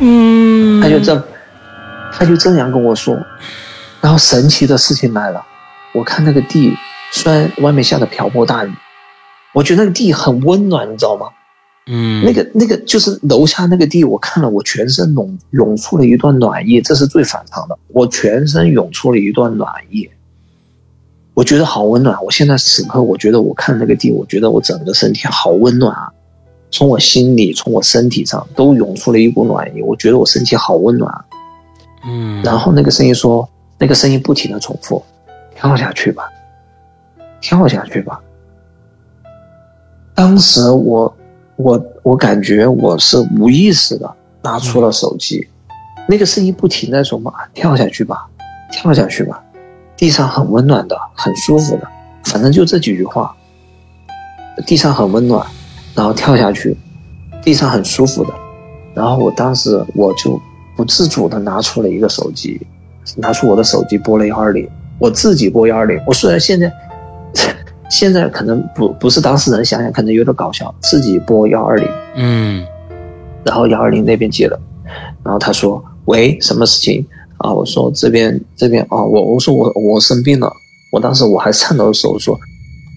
嗯，他就这，他就这样跟我说。然后神奇的事情来了，我看那个地，虽然外面下的瓢泼大雨，我觉得那个地很温暖，你知道吗？嗯那个那个就是楼下那个地，我看了，我全身涌涌出了一段暖意，这是最反常的，我全身涌出了一段暖意，我觉得好温暖。我现在此刻，我觉得我看那个地，我觉得我整个身体好温暖啊，从我心里，从我身体上都涌出了一股暖意，我觉得我身体好温暖啊。嗯，然后那个声音说，那个声音不停的重复，跳下去吧，跳下去吧。当时我我我感觉我是无意识的拿出了手机，那个声音不停在说嘛，跳下去吧，跳下去吧，地上很温暖的，很舒服的，反正就这几句话。地上很温暖，然后跳下去，地上很舒服的，然后我当时我就不自主的拿出了一个手机，拿出我的手机拨了幺二零，我自己拨幺二零。我虽然现在 现在可能不不是当事人，想想可能有点搞笑，自己拨幺二零，嗯。然后幺二零那边接了，然后他说喂，什么事情啊？我说这边这边啊，我我说我我生病了，我当时我还颤抖的时候说，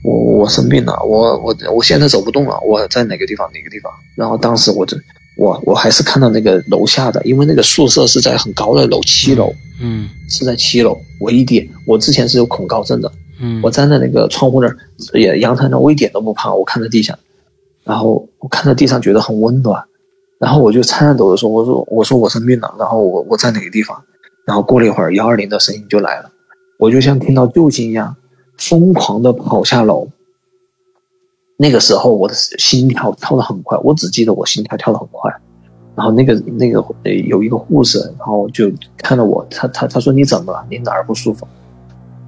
我我生病了，我我我现在走不动了，我在哪个地方哪个地方？然后当时我就我我还是看到那个楼下的，因为那个宿舍是在很高的楼，七楼嗯是在七楼，我一点我之前是有恐高症的，嗯，我站在那个窗户那儿，也阳台那儿，我一点都不怕。我看着地下，然后我看着地上觉得很温暖，然后我就颤抖的说：“我说我说我生病了。”然后我我在哪个地方？然后过了一会儿，幺二零的声音就来了，我就像听到救星一样，疯狂的跑下楼。那个时候我的心跳跳的很快，我只记得我心跳跳的很快。然后那个那个有一个护士，然后就看到我，他他他说你怎么了？你哪儿不舒服？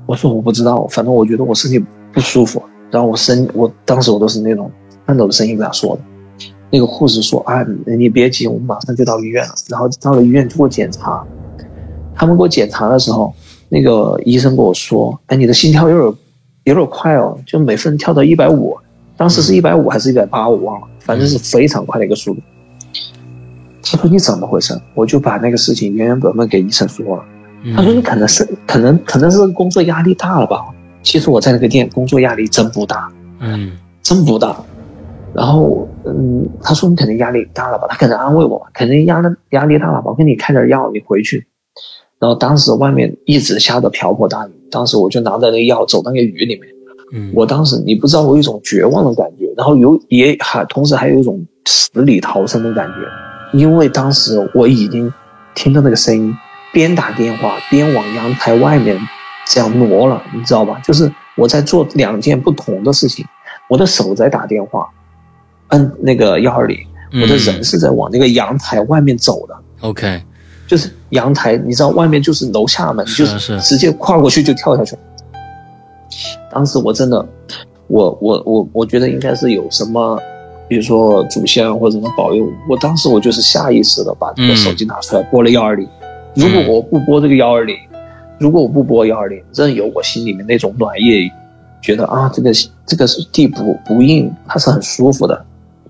我说我不知道，反正我觉得我身体不舒服。然后我声，我当时我都是那种颤抖的声音跟他说的。那个护士说啊，你别急，我们马上就到医院了。然后到了医院做检查，他们给我检查的时候，那个医生跟我说，哎，你的心跳有点有点快哦，就每分跳到一百五，当时是一百五还是一百八，我忘了，反正是非常快的一个速度。他说你怎么回事？我就把那个事情原原本本给医生说了。他说你可能是可能可能是工作压力大了吧？其实我在那个店工作压力真不大，嗯真不大。然后，嗯，他说你肯定压力大了吧？他可能安慰我，肯定压力压力大了吧？我给你开点药，你回去。然后当时外面一直下着瓢泼大雨，当时我就拿着那个药走那个雨里面。嗯，我当时你不知道我有一种绝望的感觉，然后有也还同时还有一种死里逃生的感觉，因为当时我已经听到那个声音，边打电话边往阳台外面这样挪了，你知道吧？就是我在做两件不同的事情，我的手在打电话。按那个幺二零，我的人是在往那个阳台外面走的。OK，就是阳台，你知道外面就是楼下门，就是是直接跨过去就跳下去。当时我真的，我我我我觉得应该是有什么，比如说祖先或者什么保佑。我当时我就是下意识的把这个手机拿出来拨了幺二零。如果我不拨这个幺二零，如果我不拨幺二零，任由我心里面那种暖意，觉得啊这个这个是地不不硬，它是很舒服的。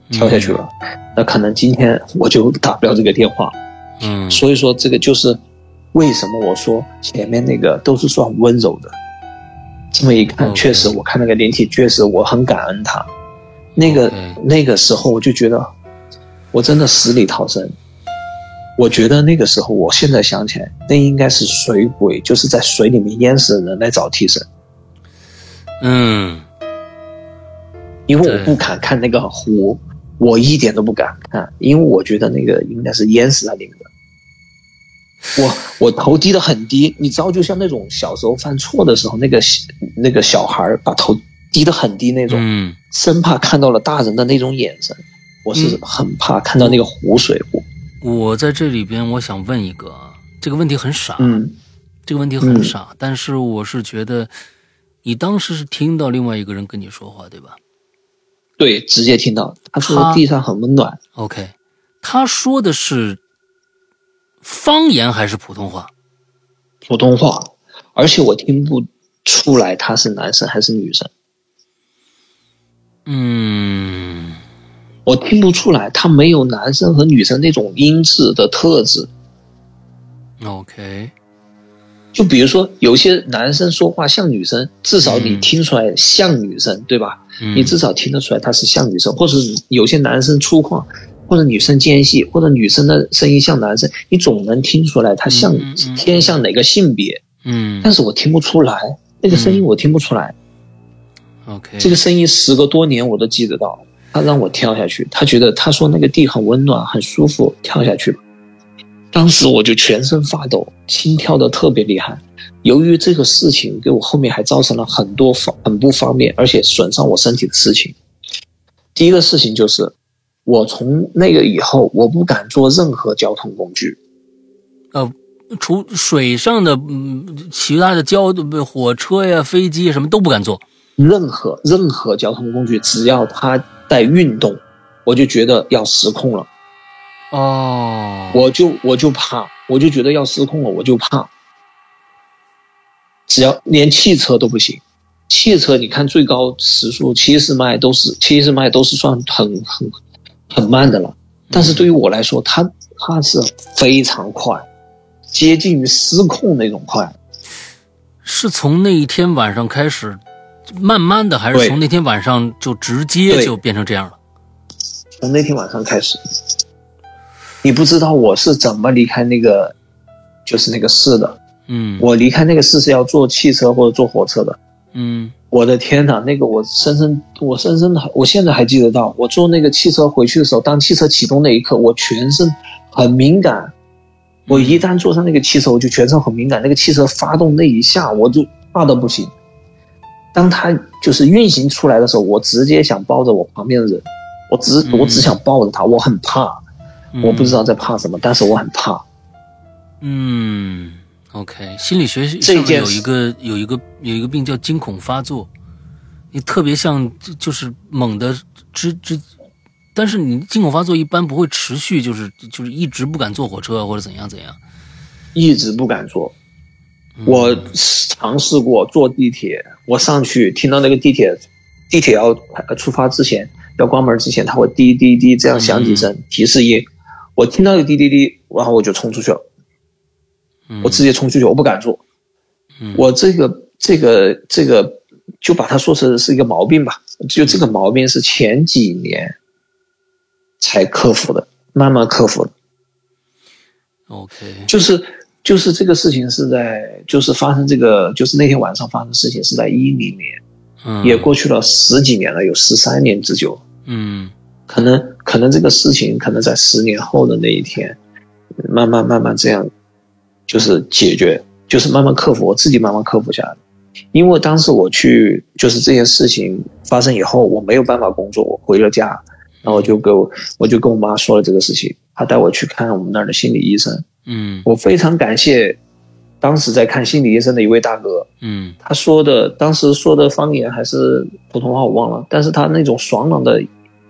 跳下去了，那可能今天我就打不了这个电话。嗯，所以说这个就是为什么我说前面那个都是算温柔的。这么一看，确实我看那个灵体，确实我很感恩他。那个那个时候我就觉得，我真的死里逃生。我觉得那个时候，我现在想起来，那应该是水鬼，就是在水里面淹死的人来找替身。嗯因为我不敢看那个湖，我一点都不敢看，因为我觉得那个应该是淹死在里面的。我我头低的很低，你知道，就像那种小时候犯错的时候，那个那个小孩儿把头低的很低那种，嗯。生怕看到了大人的那种眼神。我是嗯。很怕看到那个湖水，我我在这里边，我想问一个啊，这个问题很傻，嗯这个问题很傻，但是我是觉得，你当时是听到另外一个人跟你说话，对吧？对，直接听到。他说地上很温暖，？OK，他说的是方言还是普通话？普通话，而且我听不出来他是男生还是女生。嗯我听不出来，他没有男生和女生那种音质的特质。，OK，就比如说，有些男生说话像女生，至少你嗯听出来像女生，对吧？嗯你至少听得出来他是像女生，或者是有些男生粗犷，或者女生尖细，或者女生的声音像男生，你总能听出来他像偏向哪个性别。嗯但是我听不出来，那个声音我听不出来。，OK，这个声音时隔多年我都记得到。他让我跳下去，他觉得他说那个地很温暖，很舒服，跳下去吧。当时我就全身发抖，心跳的特别厉害。由于这个事情给我后面还造成了很多方很不方便，而且损伤我身体的事情。第一个事情就是，我从那个以后，我不敢坐任何交通工具，呃，除水上的，嗯，其他的交不火车呀、飞机什么都不敢坐。任何任何交通工具，只要它在运动，我就觉得要失控了。哦，我就我就怕，我就觉得要失控了，我就怕。只要连汽车都不行，汽车你看最高时速七十迈都是七十迈都是算很很很慢的了，但是对于我来说，它它是非常快，接近于失控那种快。是从那一天晚上开始，慢慢的，还是从那天晚上就直接就变成这样了？从那天晚上开始，你不知道我是怎么离开那个，就是那个市的。嗯，我离开那个市是要坐汽车或者坐火车的。嗯我的天呐，那个我深深，我深深的，我现在还记得到，我坐那个汽车回去的时候，当汽车启动那一刻，我全身很敏感。我一旦坐上那个汽车，我就全身很敏感。那个汽车发动那一下，我就怕的不行。当它就是运行出来的时候，我直接想抱着我旁边的人，我只嗯我只想抱着他，我很怕，嗯我不知道在怕什么，但是我很怕。嗯，OK，心理学上面有一个有一个有一个病叫惊恐发作，你特别像就就是猛的之之但是你惊恐发作一般不会持续，就是就是一直不敢坐火车或者怎样怎样。一直不敢坐。嗯我尝试过坐地铁，我上去听到那个地铁，地铁要呃出发之前，要关门之前，它会滴滴滴这样响几声提示音。我听到那个滴滴滴，然后我就冲出去了，嗯我直接冲出去，我不敢做。嗯我这个这个这个，就把它说成是一个毛病吧。就这个毛病是前几年才克服的，慢慢克服的。OK，就是就是这个事情是在就是发生这个就是那天晚上发生的事情是在一零年，嗯也过去了十几年了，有十三年之久。嗯可能可能这个事情可能在十年后的那一天，慢慢慢慢这样，就是解决，就是慢慢克服，我自己慢慢克服下来。因为当时我去，就是这件事情发生以后，我没有办法工作，我回了家，然后我就跟我我就跟我妈说了这个事情，她带我去看我们那儿的心理医生。嗯我非常感谢当时在看心理医生的一位大哥，嗯他说的当时说的方言还是普通话我忘了，但是他那种爽朗的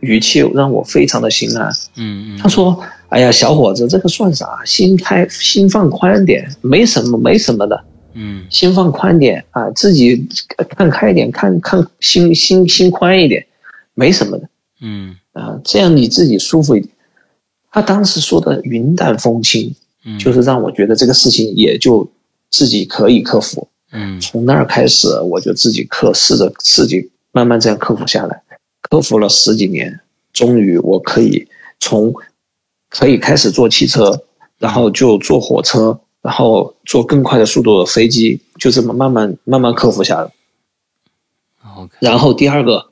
语气让我非常的心安。嗯嗯他说：“哎呀，小伙子，这个算啥？心开心放宽点，没什么，没什么的，嗯心放宽点啊，自己看开一点，看看心心心宽一点，没什么的嗯啊，这样你自己舒服一点。”他当时说的云淡风轻，嗯，就是让我觉得这个事情也就自己可以克服。嗯从那儿开始，我就自己克，试着自己慢慢这样克服下来，克服了十几年，终于我可以从可以开始坐汽车，然后就坐火车，然后坐更快的速度的飞机，就这么慢慢慢慢克服下来。然后第二个，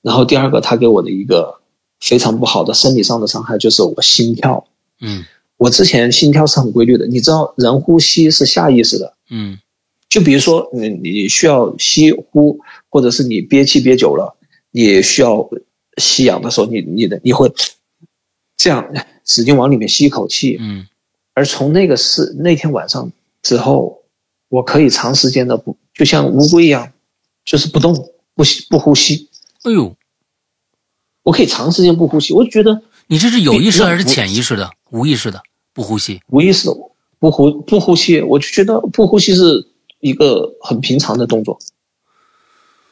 然后第二个，他给我的一个非常不好的生理上的伤害就是我心跳。嗯我之前心跳是很规律的，你知道人呼吸是下意识的，嗯就比如说，你你需要吸呼，或者是你憋气憋久了，你需要吸氧的时候，你你的你会这样使劲往里面吸一口气。嗯而从那个是那天晚上之后，我可以长时间的不，就像乌龟一样，就是不动不吸不呼吸，哎呦，我可以长时间不呼吸。我就觉得你这是有意识还是潜意识的？无意识的不呼吸？无意识的不呼不呼吸，我就觉得不呼吸是一个很平常的动作，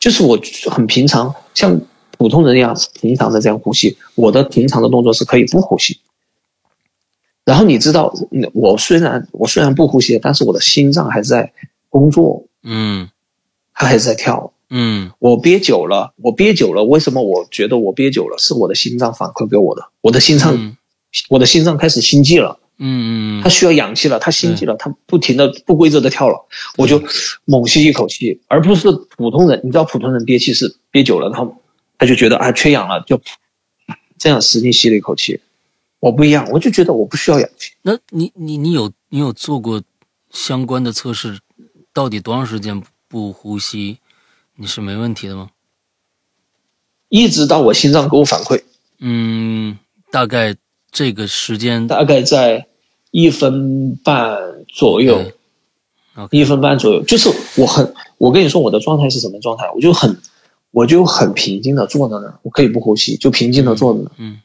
就是我很平常，像普通人一样平常的这样呼吸。我的平常的动作是可以不呼吸。然后你知道，嗯我虽然我虽然不呼吸，但是我的心脏还是在工作，嗯它还是在跳。嗯我憋久了，我憋久了，为什么我觉得我憋久了？是我的心脏反馈给我的，我的心脏，嗯我的心脏开始心悸了。嗯它需要氧气了，他心悸了，他不停的不规则的跳了，我就猛吸一口气，而不是普通人。你知道普通人憋气是憋久了，他他就觉得啊缺氧了，就这样使劲吸了一口气。我不一样，我就觉得我不需要氧气。那你你你有你有做过相关的测试？到底多长时间不呼吸，你是没问题的吗？一直到我心脏给我反馈，嗯，大概这个时间大概在一分半左右，一分半左右。就是我很，我跟你说我的状态是什么状态？我就很，我就很平静的坐在那儿，我可以不呼吸，就平静的坐在那儿，嗯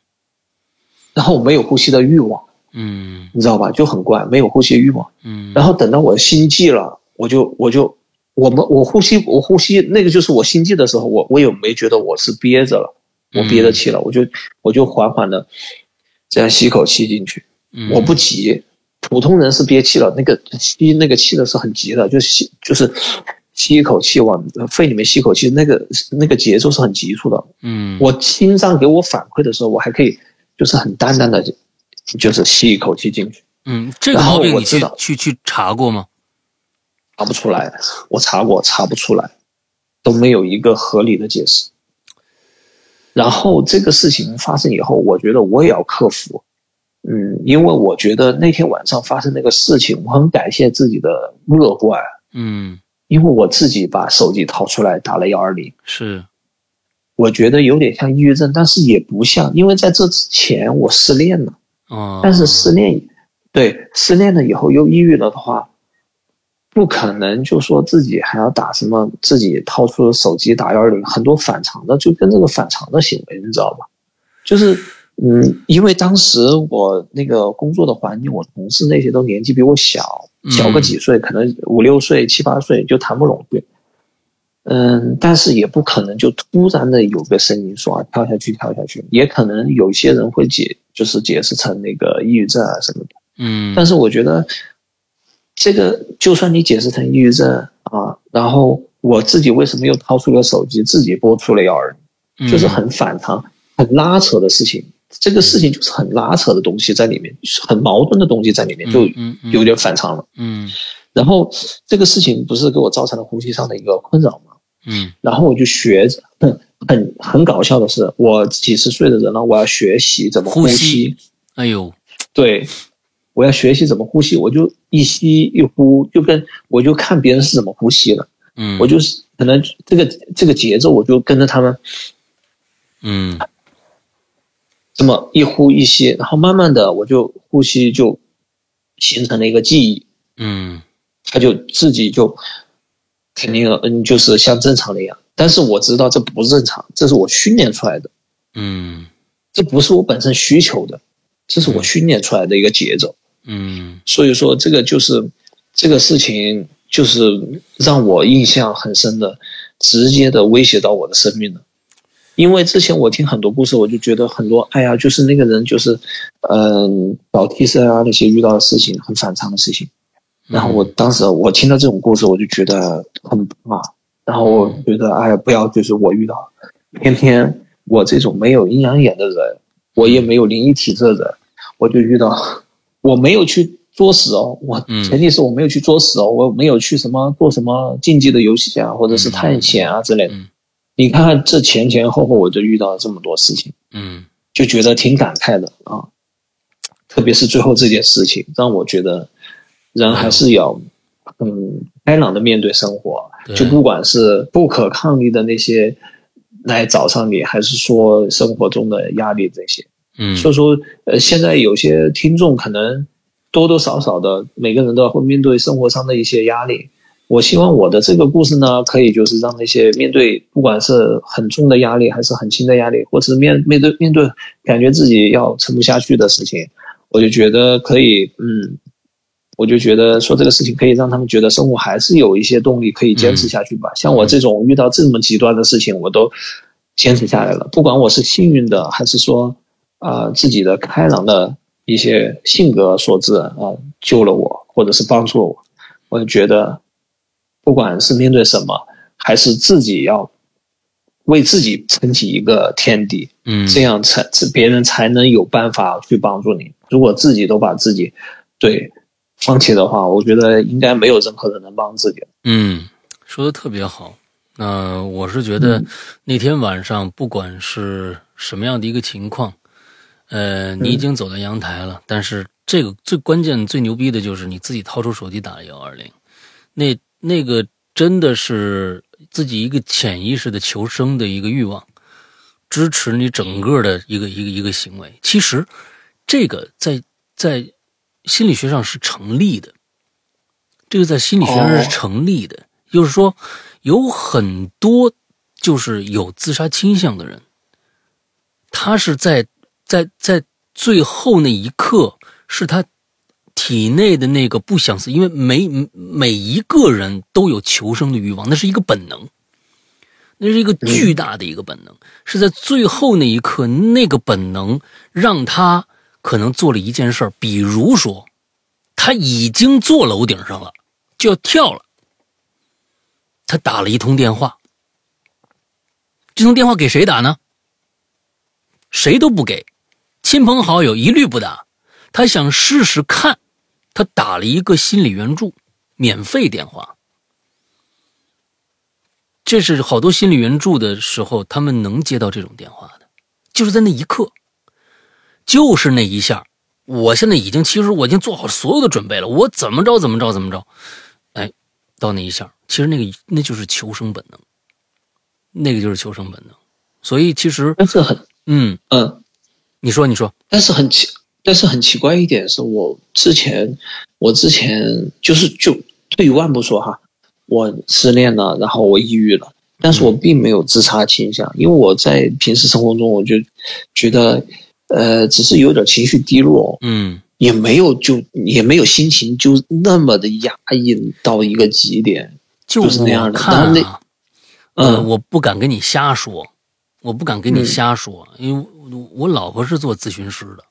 然后我没有呼吸的欲望。嗯你知道吧？就很怪，没有呼吸欲望。嗯，然后等到我心悸了，我就我就我们我呼吸我呼吸那个就是我心悸的时候，我我也没觉得我是憋着了，我憋着气了，我就我就缓缓的这样吸口气进去，嗯我不急。普通人是憋气了，那个吸那个气的是很急的，就吸就是吸一口气往肺里面吸口气，那个那个节奏是很急促的。嗯我心脏给我反馈的时候，我还可以就是很淡淡的，就是吸一口气进去。嗯，这个毛病你去我知道去去查过吗？查不出来，我查过，查不出来，都没有一个合理的解释。然后这个事情发生以后，我觉得我也要克服，嗯，因为我觉得那天晚上发生那个事情，我很感谢自己的乐观，嗯，因为我自己把手机掏出来打了幺二零，是，我觉得有点像抑郁症，但是也不像，因为在这之前我失恋了，哦，但是失恋，对失恋了以后又抑郁了的话，不可能就说自己还要打什么，自己掏出手机打幺二零，很多反常的，就跟这个反常的行为，你知道吧？就是嗯，因为当时我那个工作的环境，我同事那些都年纪比我小，小个几岁，可能五六岁、七八岁就谈不拢对。嗯，但是也不可能就突然的有个声音说啊跳下去跳下去，也可能有些人会解就是解释成那个抑郁症啊什么的。嗯，但是我觉得这个就算你解释成抑郁症啊，然后我自己为什么又掏出了手机自己拨出了幺二零，就是很反常、很拉扯的事情。这个事情就是很拉扯的东西在里面，很矛盾的东西在里面，就有点反常了。嗯，然后这个事情不是给我造成了呼吸上的一个困扰吗？嗯，然后我就学着，很很很搞笑的是，我几十岁的人了，我要学习怎么呼吸。哎呦，对，我要学习怎么呼吸，我就一吸一呼，就跟我就看别人是怎么呼吸了。嗯，我就是可能这个这个节奏，我就跟着他们，嗯，这么一呼一吸，然后慢慢的我就呼吸就形成了一个记忆。嗯，他就自己就。肯定嗯，就是像正常的一样，但是我知道这不正常，这是我训练出来的，嗯，这不是我本身需求的，这是我训练出来的一个节奏，嗯，所以说这个就是这个事情就是让我印象很深的，直接的威胁到我的生命了，因为之前我听很多故事，我就觉得很多，哎呀，就是那个人就是嗯搞替身啊那些遇到的事情很反常的事情。然后我当时我听到这种故事，我就觉得很啊。然后我觉得，哎呀，不要就是我遇到，偏偏我这种没有阴阳眼的人，我也没有灵异体质的人，我就遇到，我没有去作死哦，我前提是我没有去作死哦，我没有去什么做什么竞技的游戏啊，或者是探险啊之类的。你看看这前前后后，我就遇到了这么多事情，嗯，就觉得挺感慨的啊。特别是最后这件事情，让我觉得。人还是要，嗯，开朗的面对生活。就不管是不可抗力的那些来找上你，还是说生活中的压力这些，嗯，所以说，呃，现在有些听众可能多多少少的每个人都会面对生活上的一些压力。我希望我的这个故事呢，可以就是让那些面对不管是很重的压力，还是很轻的压力，或者是面面对面对感觉自己要撑不下去的事情，我就觉得可以，嗯。我就觉得说这个事情可以让他们觉得生活还是有一些动力可以坚持下去吧。像我这种遇到这么极端的事情，我都坚持下来了。不管我是幸运的，还是说啊自己的开朗的一些性格所致啊救了我，或者是帮助了我，我就觉得不管是面对什么，还是自己要为自己撑起一个天地，嗯，这样才别人才能有办法去帮助你。如果自己都把自己对。放弃的话，我觉得应该没有任何人能帮自己。嗯，说的特别好。那我是觉得那天晚上不管是什么样的一个情况，呃，你已经走到阳台了，但是这个最关键、最牛逼的就是你自己掏出手机打了幺二零，那那个真的是自己一个潜意识的求生的一个欲望，支持你整个的一个一个一个行为。其实这个在在。心理学上是成立的，这个在心理学上是成立的。就是说，有很多就是有自杀倾向的人，他是在在在最后那一刻，是他体内的那个不想死，因为每每一个人都有求生的欲望，那是一个本能，那是一个巨大的一个本能，是在最后那一刻，那个本能让他。可能做了一件事，比如说，他已经坐楼顶上了，就要跳了。他打了一通电话，这通电话给谁打呢？谁都不给，亲朋好友一律不打。他想试试看，他打了一个心理援助免费电话。这是好多心理援助的时候，他们能接到这种电话的，就是在那一刻。就是那一下，我现在已经其实我已经做好所有的准备了，我怎么着怎么着怎么着，哎，到那一下，其实那个那就是求生本能，那个就是求生本能，所以其实但是很嗯嗯，你说你说，但是很奇，但是很奇怪一点是我之前我之前就是就退一万步说哈，我失恋了，然后我抑郁了，但是我并没有自杀倾向，因为我在平时生活中我就觉得。呃，只是有点情绪低落，嗯也没有就也没有心情就那么的压抑到一个极点。就就是那样的那啊，呃，嗯我不敢跟你瞎说，我不敢跟你嗯瞎说，因为我我老婆是做咨询师的，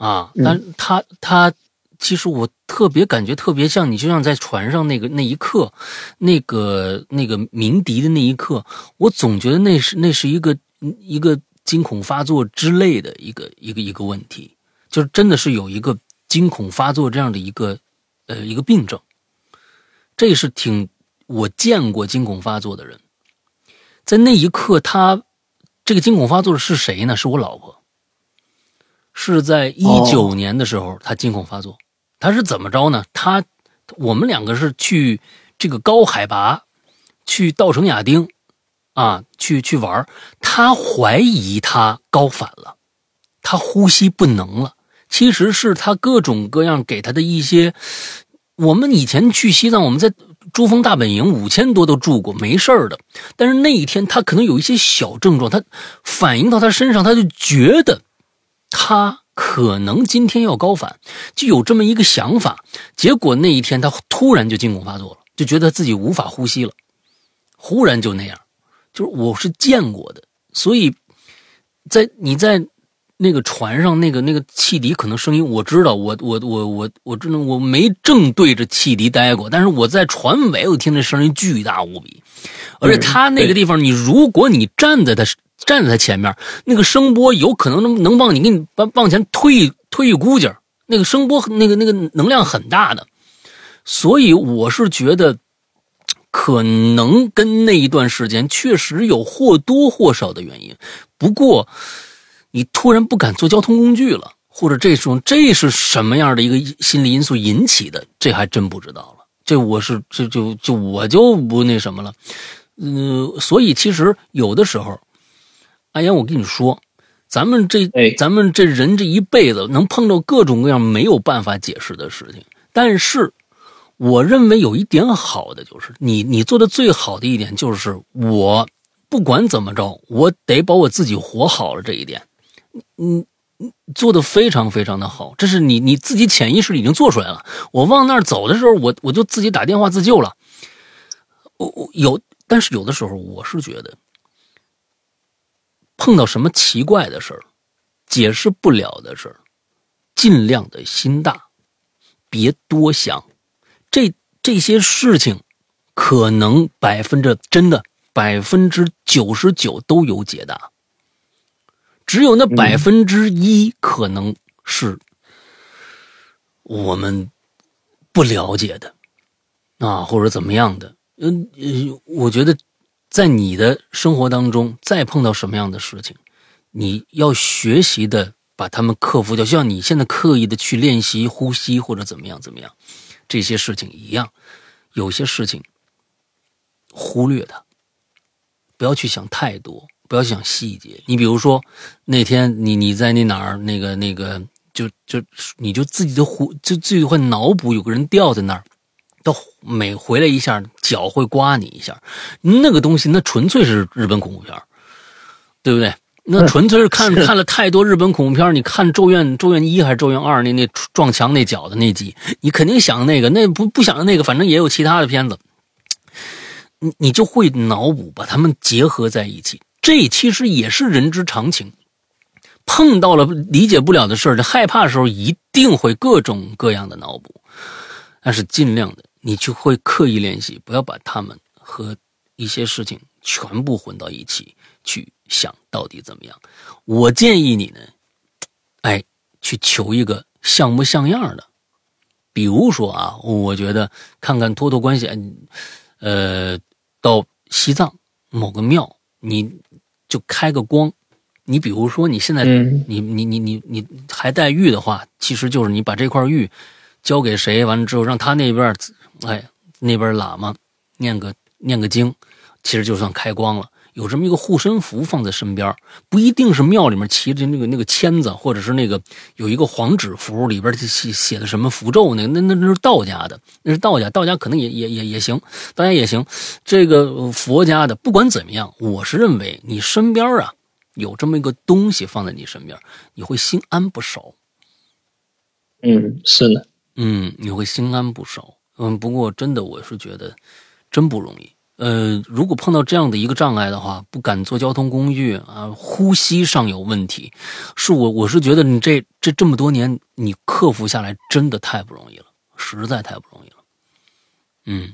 啊，嗯但他他其实我特别感觉特别像你，就像在船上那个那一刻，那个那个鸣笛的那一刻，我总觉得那是那是一个一个惊恐发作之类的一个一个一个问题，就是真的是有一个惊恐发作这样的一个呃一个病症，这是挺我见过惊恐发作的人，在那一刻他这个惊恐发作的是谁呢？是我老婆。是在一九年的时候，他惊恐发作。他是怎么着呢？他我们两个是去这个高海拔，去稻城亚丁，啊，去去玩他。怀疑他高反了，他呼吸不能了。其实是他各种各样给他的一些。我们以前去西藏，我们在珠峰大本营五千多都住过，没事儿的。但是那一天，他可能有一些小症状，他反映到他身上，他就觉得。他可能今天要高反，就有这么一个想法。结果那一天他突然就惊恐发作了，就觉得自己无法呼吸了，忽然就那样。就是我是见过的，所以在你在那个船上，那个那个汽笛可能声音我知道，我我我我我真的我没正对着汽笛待过，但是我在船尾我听那声音巨大无比，而且他那个地方，你如果你站在他。站在他前面，那个声波有可能能能帮你给你往往前推一推一股劲儿，那个声波那个那个能量很大的，所以我是觉得，可能跟那一段时间确实有或多或少的原因。不过，你突然不敢坐交通工具了，或者这种这是什么样的一个心理因素引起的，这还真不知道了。这我是这就就我就不那什么了，嗯，所以其实有的时候。阿言，我跟你说，咱们这、哎、咱们这人这一辈子能碰到各种各样没有办法解释的事情，但是我认为有一点好的就是你你做的最好的一点就是我不管怎么着，我得把我自己活好了这一点，嗯，做的非常非常的好，这是你你自己潜意识已经做出来了。我往那儿走的时候，我我就自己打电话自救了。我我有，但是有的时候我是觉得。碰到什么奇怪的事儿，解释不了的事儿，尽量的心大，别多想。这这些事情，可能百分之真的百分之九十九都有解答，只有那百分之一可能是我们不了解的啊，或者怎么样的。嗯呃，我觉得。在你的生活当中，再碰到什么样的事情，你要学习的把他们克服掉，就像你现在刻意的去练习呼吸或者怎么样怎么样，这些事情一样。有些事情忽略它，不要去想太多，不要想细节。你比如说那天你你在那哪儿那个那个，就就你就自己的呼就自己会脑补有个人掉在那儿。到每回来一下，脚会刮你一下，那个东西那纯粹是日本恐怖片，对不对？那纯粹是看看了太多日本恐怖片。你看《咒怨》《咒怨一》还是《咒怨二》那那撞墙那脚的那集，你肯定想那个，那不不想那个，反正也有其他的片子，你你就会脑补把它们结合在一起。这其实也是人之常情。碰到了理解不了的事儿，害怕的时候一定会各种各样的脑补，但是尽量的。你就会刻意练习，不要把他们和一些事情全部混到一起去想到底怎么样。我建议你呢，哎，去求一个像不像样的。比如说啊，我觉得看看托托关系，呃，到西藏某个庙，你就开个光。你比如说你现在，嗯、你你你你你还带玉的话，其实就是你把这块玉交给谁，完了之后让他那边。哎，那边喇嘛念个念个经，其实就算开光了。有这么一个护身符放在身边，不一定是庙里面骑着那个那个签子，或者是那个有一个黄纸符，里边写写的什么符咒，那那那那是道家的，那是道家，道家可能也也也也行，道家也行。这个佛家的，不管怎么样，我是认为你身边啊，有这么一个东西放在你身边，你会心安不少。嗯，是的，嗯，你会心安不少。嗯，不过真的，我是觉得真不容易。呃，如果碰到这样的一个障碍的话，不敢坐交通工具啊，呼吸上有问题，是我我是觉得你这这这么多年你克服下来真的太不容易了，实在太不容易了。嗯，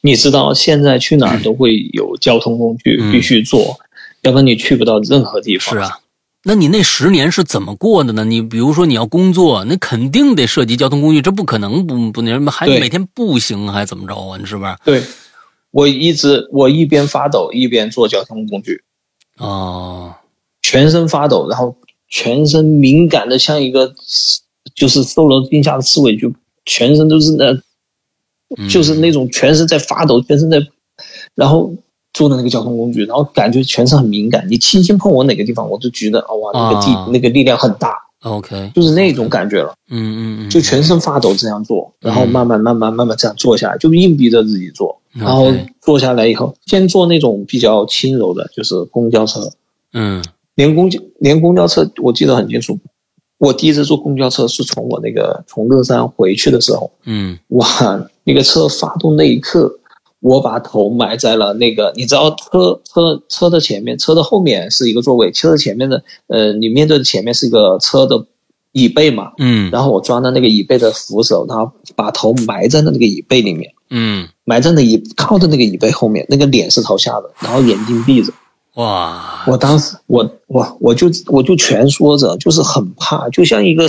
你知道现在去哪儿都会有交通工具嗯必须坐，要不然你去不到任何地方。是，啊。那你那十年是怎么过的呢？你比如说你要工作，那肯定得涉及交通工具，这不可能不不那什么，还每天步行还怎么着啊？你是不是？对，我一直我一边发抖一边坐交通工具，哦，全身发抖，然后全身敏感的像一个就是受了惊吓的刺猬，就全身都是那，嗯就是那种全身在发抖，全身在，然后坐的那个交通工具，然后感觉全身很敏感，你轻轻碰我哪个地方，我就觉得哦哇那个地、啊那个力量很大，OK，就是那种感觉了，嗯嗯嗯，就全身发抖这样做，然后嗯慢慢慢慢慢慢这样坐下来，就硬逼着自己坐，然后坐下来以后，先坐那种比较轻柔的，就是公交车，嗯。连公交连公交车我记得很清楚，我第一次坐公交车是从我那个从乐山回去的时候，嗯。哇，那个车发动那一刻，我把头埋在了那个，你知道车车车的前面，车的后面是一个座位，车的前面的呃，你面对的前面是一个车的椅背嘛，嗯。然后我抓到那个椅背的扶手，然后把头埋在了那个椅背里面，嗯，埋在那椅靠在那个椅背后面，那个脸是朝下的，然后眼睛闭着。哇，我当时我我我就我就蜷缩着，就是很怕，就像一个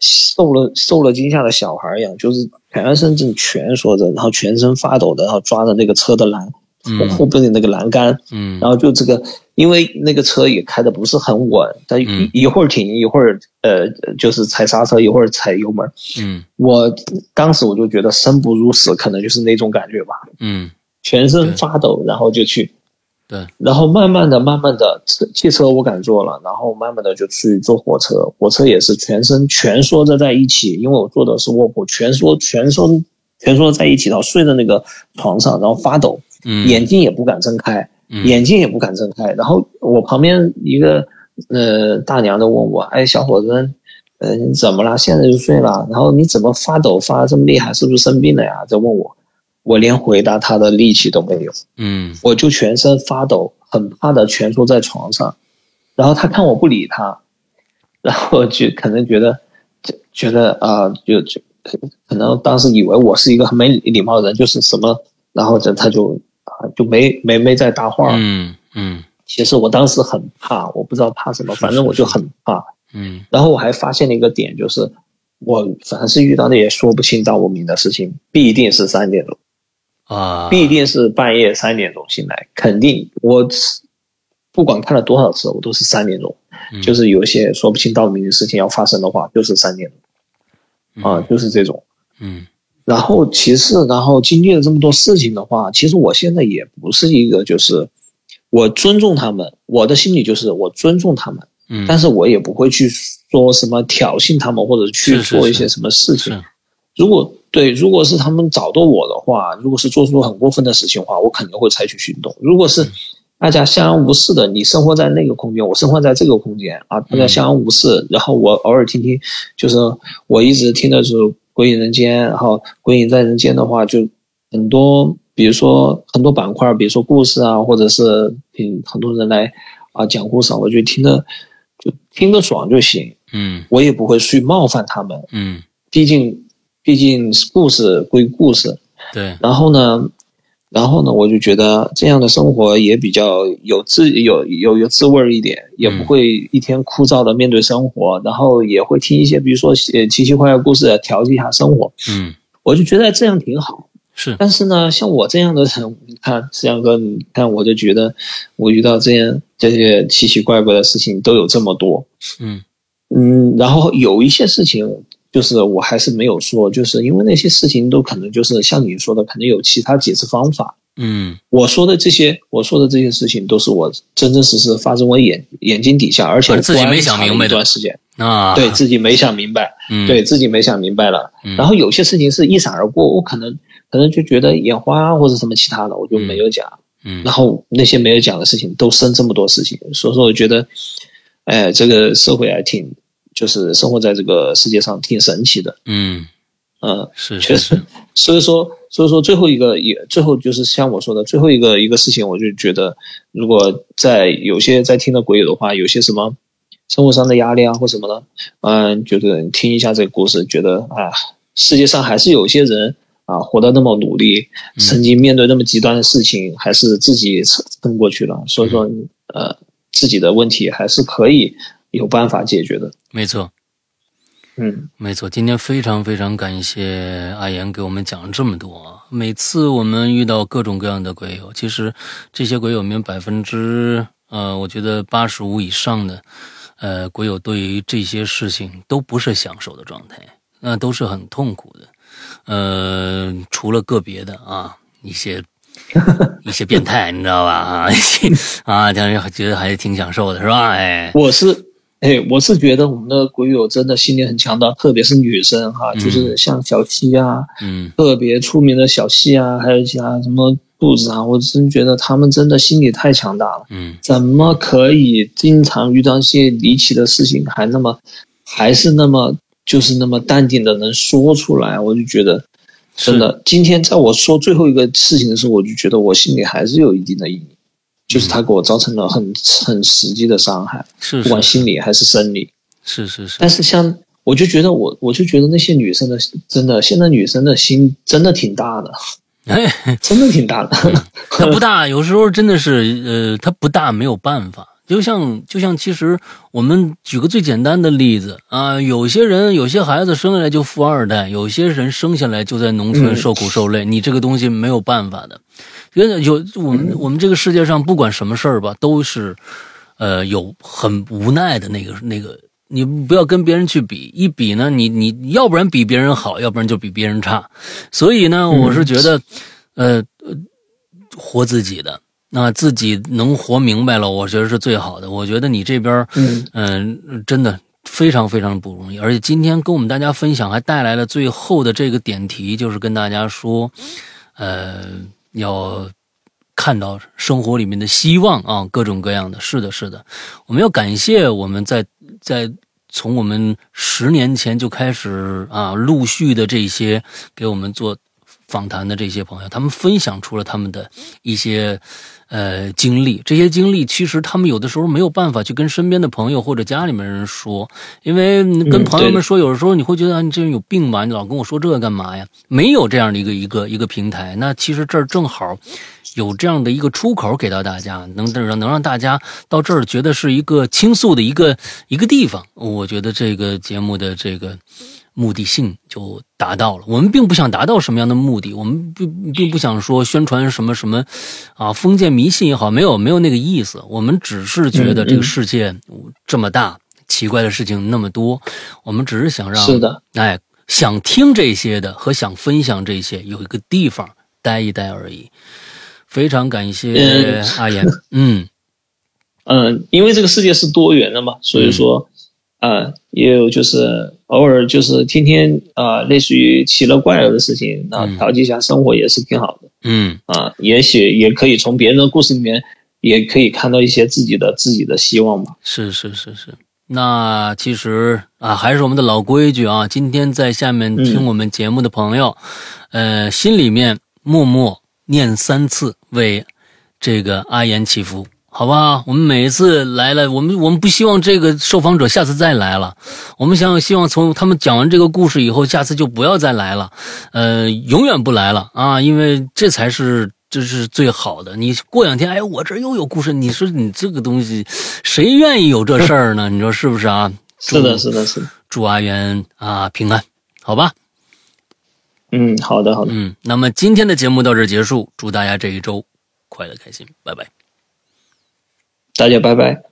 受了受了惊吓的小孩一样，就是全身正蜷缩着，然后全身发抖的，然后抓着那个车的栏嗯。后边的那个栏杆，嗯。然后就这个，因为那个车也开的不是很稳，它一会儿停一会儿呃就是踩刹车，一会儿踩油门，嗯。我当时我就觉得生不如死，可能就是那种感觉吧，嗯。全身发抖，然后就去。对，然后慢慢的、慢慢的，车汽车我敢坐了，然后慢慢的就去坐火车，火车也是全身蜷缩着在一起，因为我坐的是卧铺，蜷缩、蜷缩、蜷缩在一起，然后睡在那个床上，然后发抖，嗯眼睛也不敢睁开，嗯眼睛也不敢睁开。然后我旁边一个呃大娘的问我，哎，小伙子，呃，你怎么了？现在就睡了？然后你怎么发抖发得这么厉害？是不是生病了呀？在问我，我连回答他的力气都没有。嗯我就全身发抖，很怕的蜷缩在床上。然后他看我不理他，然后就可能觉得，就觉得啊、就就可能当时以为我是一个很没礼貌的人，就是什么，然后就他就啊、就没没没再搭话。嗯嗯其实我当时很怕，我不知道怕什么，反正我就很怕。嗯然后我还发现了一个点，就是我凡是遇到那些说不清道不明的事情，必定是三点钟。啊，必定是半夜三点钟醒来，肯定我不管看了多少次，我都是三点钟。嗯。就是有一些说不清道不明的事情要发生的话，就是三点钟。啊，就是这种。嗯。然后其次，然后经历了这么多事情的话，其实我现在也不是一个就是我尊重他们，我的心里就是我尊重他们，嗯，但是我也不会去说什么挑衅他们或者去做一些什么事情。是如果对，如果是他们找到我的话，如果是做出很过分的事情的话，我肯定会采取行动。如果是大家相安无事的，你生活在那个空间，我生活在这个空间啊，大家相安无事，然后我偶尔听听，就是我一直听的是《鬼影人间》，然后《鬼影在人间》的话，就很多，比如说很多板块，比如说故事啊，或者是嗯很多人来啊讲故事啊，我就听着就听个爽就行，嗯。我也不会去冒犯他们。嗯。毕竟，毕竟故事归故事。对然后呢，然后呢，我就觉得这样的生活也比较有滋有有有滋味一点，也不会一天枯燥的面对生活，然后也会听一些比如说呃奇奇怪怪故事调剂一下生活。嗯我就觉得这样挺好。是但是呢，像我这样的人，你看思阳哥，你看我就觉得我遇到这样这些奇奇怪怪的事情都有这么多。嗯嗯，然后有一些事情，就是我还是没有说，就是因为那些事情都可能就是像你说的，可能有其他解释方法。嗯我说的这些，我说的这些事情，都是我真真实实发生我眼眼睛底下，而且而自己没想明白的一段时间，啊对自己没想明白，嗯对自己没想明白了。嗯然后有些事情是一闪而过，我可能可能就觉得眼花或者什么其他的，我就没有讲。嗯然后那些没有讲的事情都生这么多事情，所以说我觉得，哎，这个社会还挺，就是生活在这个世界上挺神奇的，嗯，嗯，是确实。所以说，所以说最后一个也最后就是像我说的最后一个一个事情，我就觉得，如果在有些在听的鬼友的话，有些什么生活上的压力啊或什么的，嗯，就是听一下这个故事，觉得啊，世界上还是有些人啊活得那么努力，曾经面对那么极端的事情，还是自己撑撑过去了。所以说，呃，自己的问题还是可以有办法解决的。没错。嗯没错，今天非常非常感谢阿岩给我们讲了这么多啊！每次我们遇到各种各样的鬼友，其实这些鬼友里面百分之呃，我觉得八十五以上的呃鬼友对于这些事情都不是享受的状态，那、都是很痛苦的。呃，除了个别的啊一些 一些变态，你知道吧？啊，一些啊，觉得还是挺享受的，是吧？哎，我是，哎，我是觉得我们的鬼友真的心理很强大，特别是女生哈，就是像小七啊，嗯特别出名的小七啊，还有其他什么肚子啊，我真觉得他们真的心理太强大了。嗯怎么可以经常遇到一些离奇的事情，还那么，还是那么就是那么淡定的能说出来？我就觉得，真的，今天在我说最后一个事情的时候，我就觉得我心里还是有一定的阴影，就是他给我造成了很很实际的伤害，是不管心理还是生理。是是是，但是像我就觉得我我就觉得那些女生的真的，现在女生的心真的挺大的，哎。真的挺大的。它不 大，有时候真的是，呃，它不大没有办法。就像就像，其实我们举个最简单的例子啊，有些人有些孩子生下来就富二代，有些人生下来就在农村嗯受苦受累，你这个东西没有办法的。因为有我们我们这个世界上不管什么事儿吧，都是呃有很无奈的那个那个。你不要跟别人去比，一比呢，你你要不然比别人好，要不然就比别人差。所以呢，我是觉得，呃，呃活自己的，那自己能活明白了，我觉得是最好的。我觉得你这边，嗯嗯、真的非常非常不容易。而且今天跟我们大家分享，还带来了最后的这个点题，就是跟大家说，呃，要看到生活里面的希望啊，各种各样的。是的，是的，我们要感谢我们在在从我们十年前就开始啊，陆续的这些给我们做访谈的这些朋友，他们分享出了他们的一些呃经历。这些经历其实他们有的时候没有办法去跟身边的朋友或者家里面人说，因为跟朋友们说，有的时候你会觉得、啊、你这人有病吧？你老跟我说这个干嘛呀？没有这样的一个一个一个平台，那其实这儿正好有这样的一个出口给到大家，能让能让大家到这儿觉得是一个倾诉的一个一个地方。我觉得这个节目的这个目的性就达到了。我们并不想达到什么样的目的，我们并并不想说宣传什么什么啊封建迷信也好，没有没有那个意思。我们只是觉得这个世界这么大，奇怪的事情那么多，我们只是想让是的，哎，想听这些的和想分享这些有一个地方待一待而已。非常感谢嗯阿言，嗯嗯，因为这个世界是多元的嘛，所以说，呃，也有就是偶尔就是天天啊、呃类似于奇了怪了的事情，那嗯调剂一下生活也是挺好的嗯，啊、也许也可以从别人的故事里面，也可以看到一些自己的自己的希望吧。是是是是。那其实啊，还是我们的老规矩啊，今天在下面听我们节目的朋友，呃，心里面默默念三次为这个阿言祈福。好吧，我们每一次来了，我们我们不希望这个受访者下次再来了，我们想希望从他们讲完这个故事以后，下次就不要再来了，呃，永远不来了啊，因为这才是这是最好的。你过两天，哎，我这又有故事，你说你这个东西，谁愿意有这事儿呢？你说是不是啊？是的，是的，是的。祝阿元啊平安，好吧？嗯，好的，好的。嗯，那么今天的节目到这儿结束，祝大家这一周快乐开心，拜拜。大家拜拜。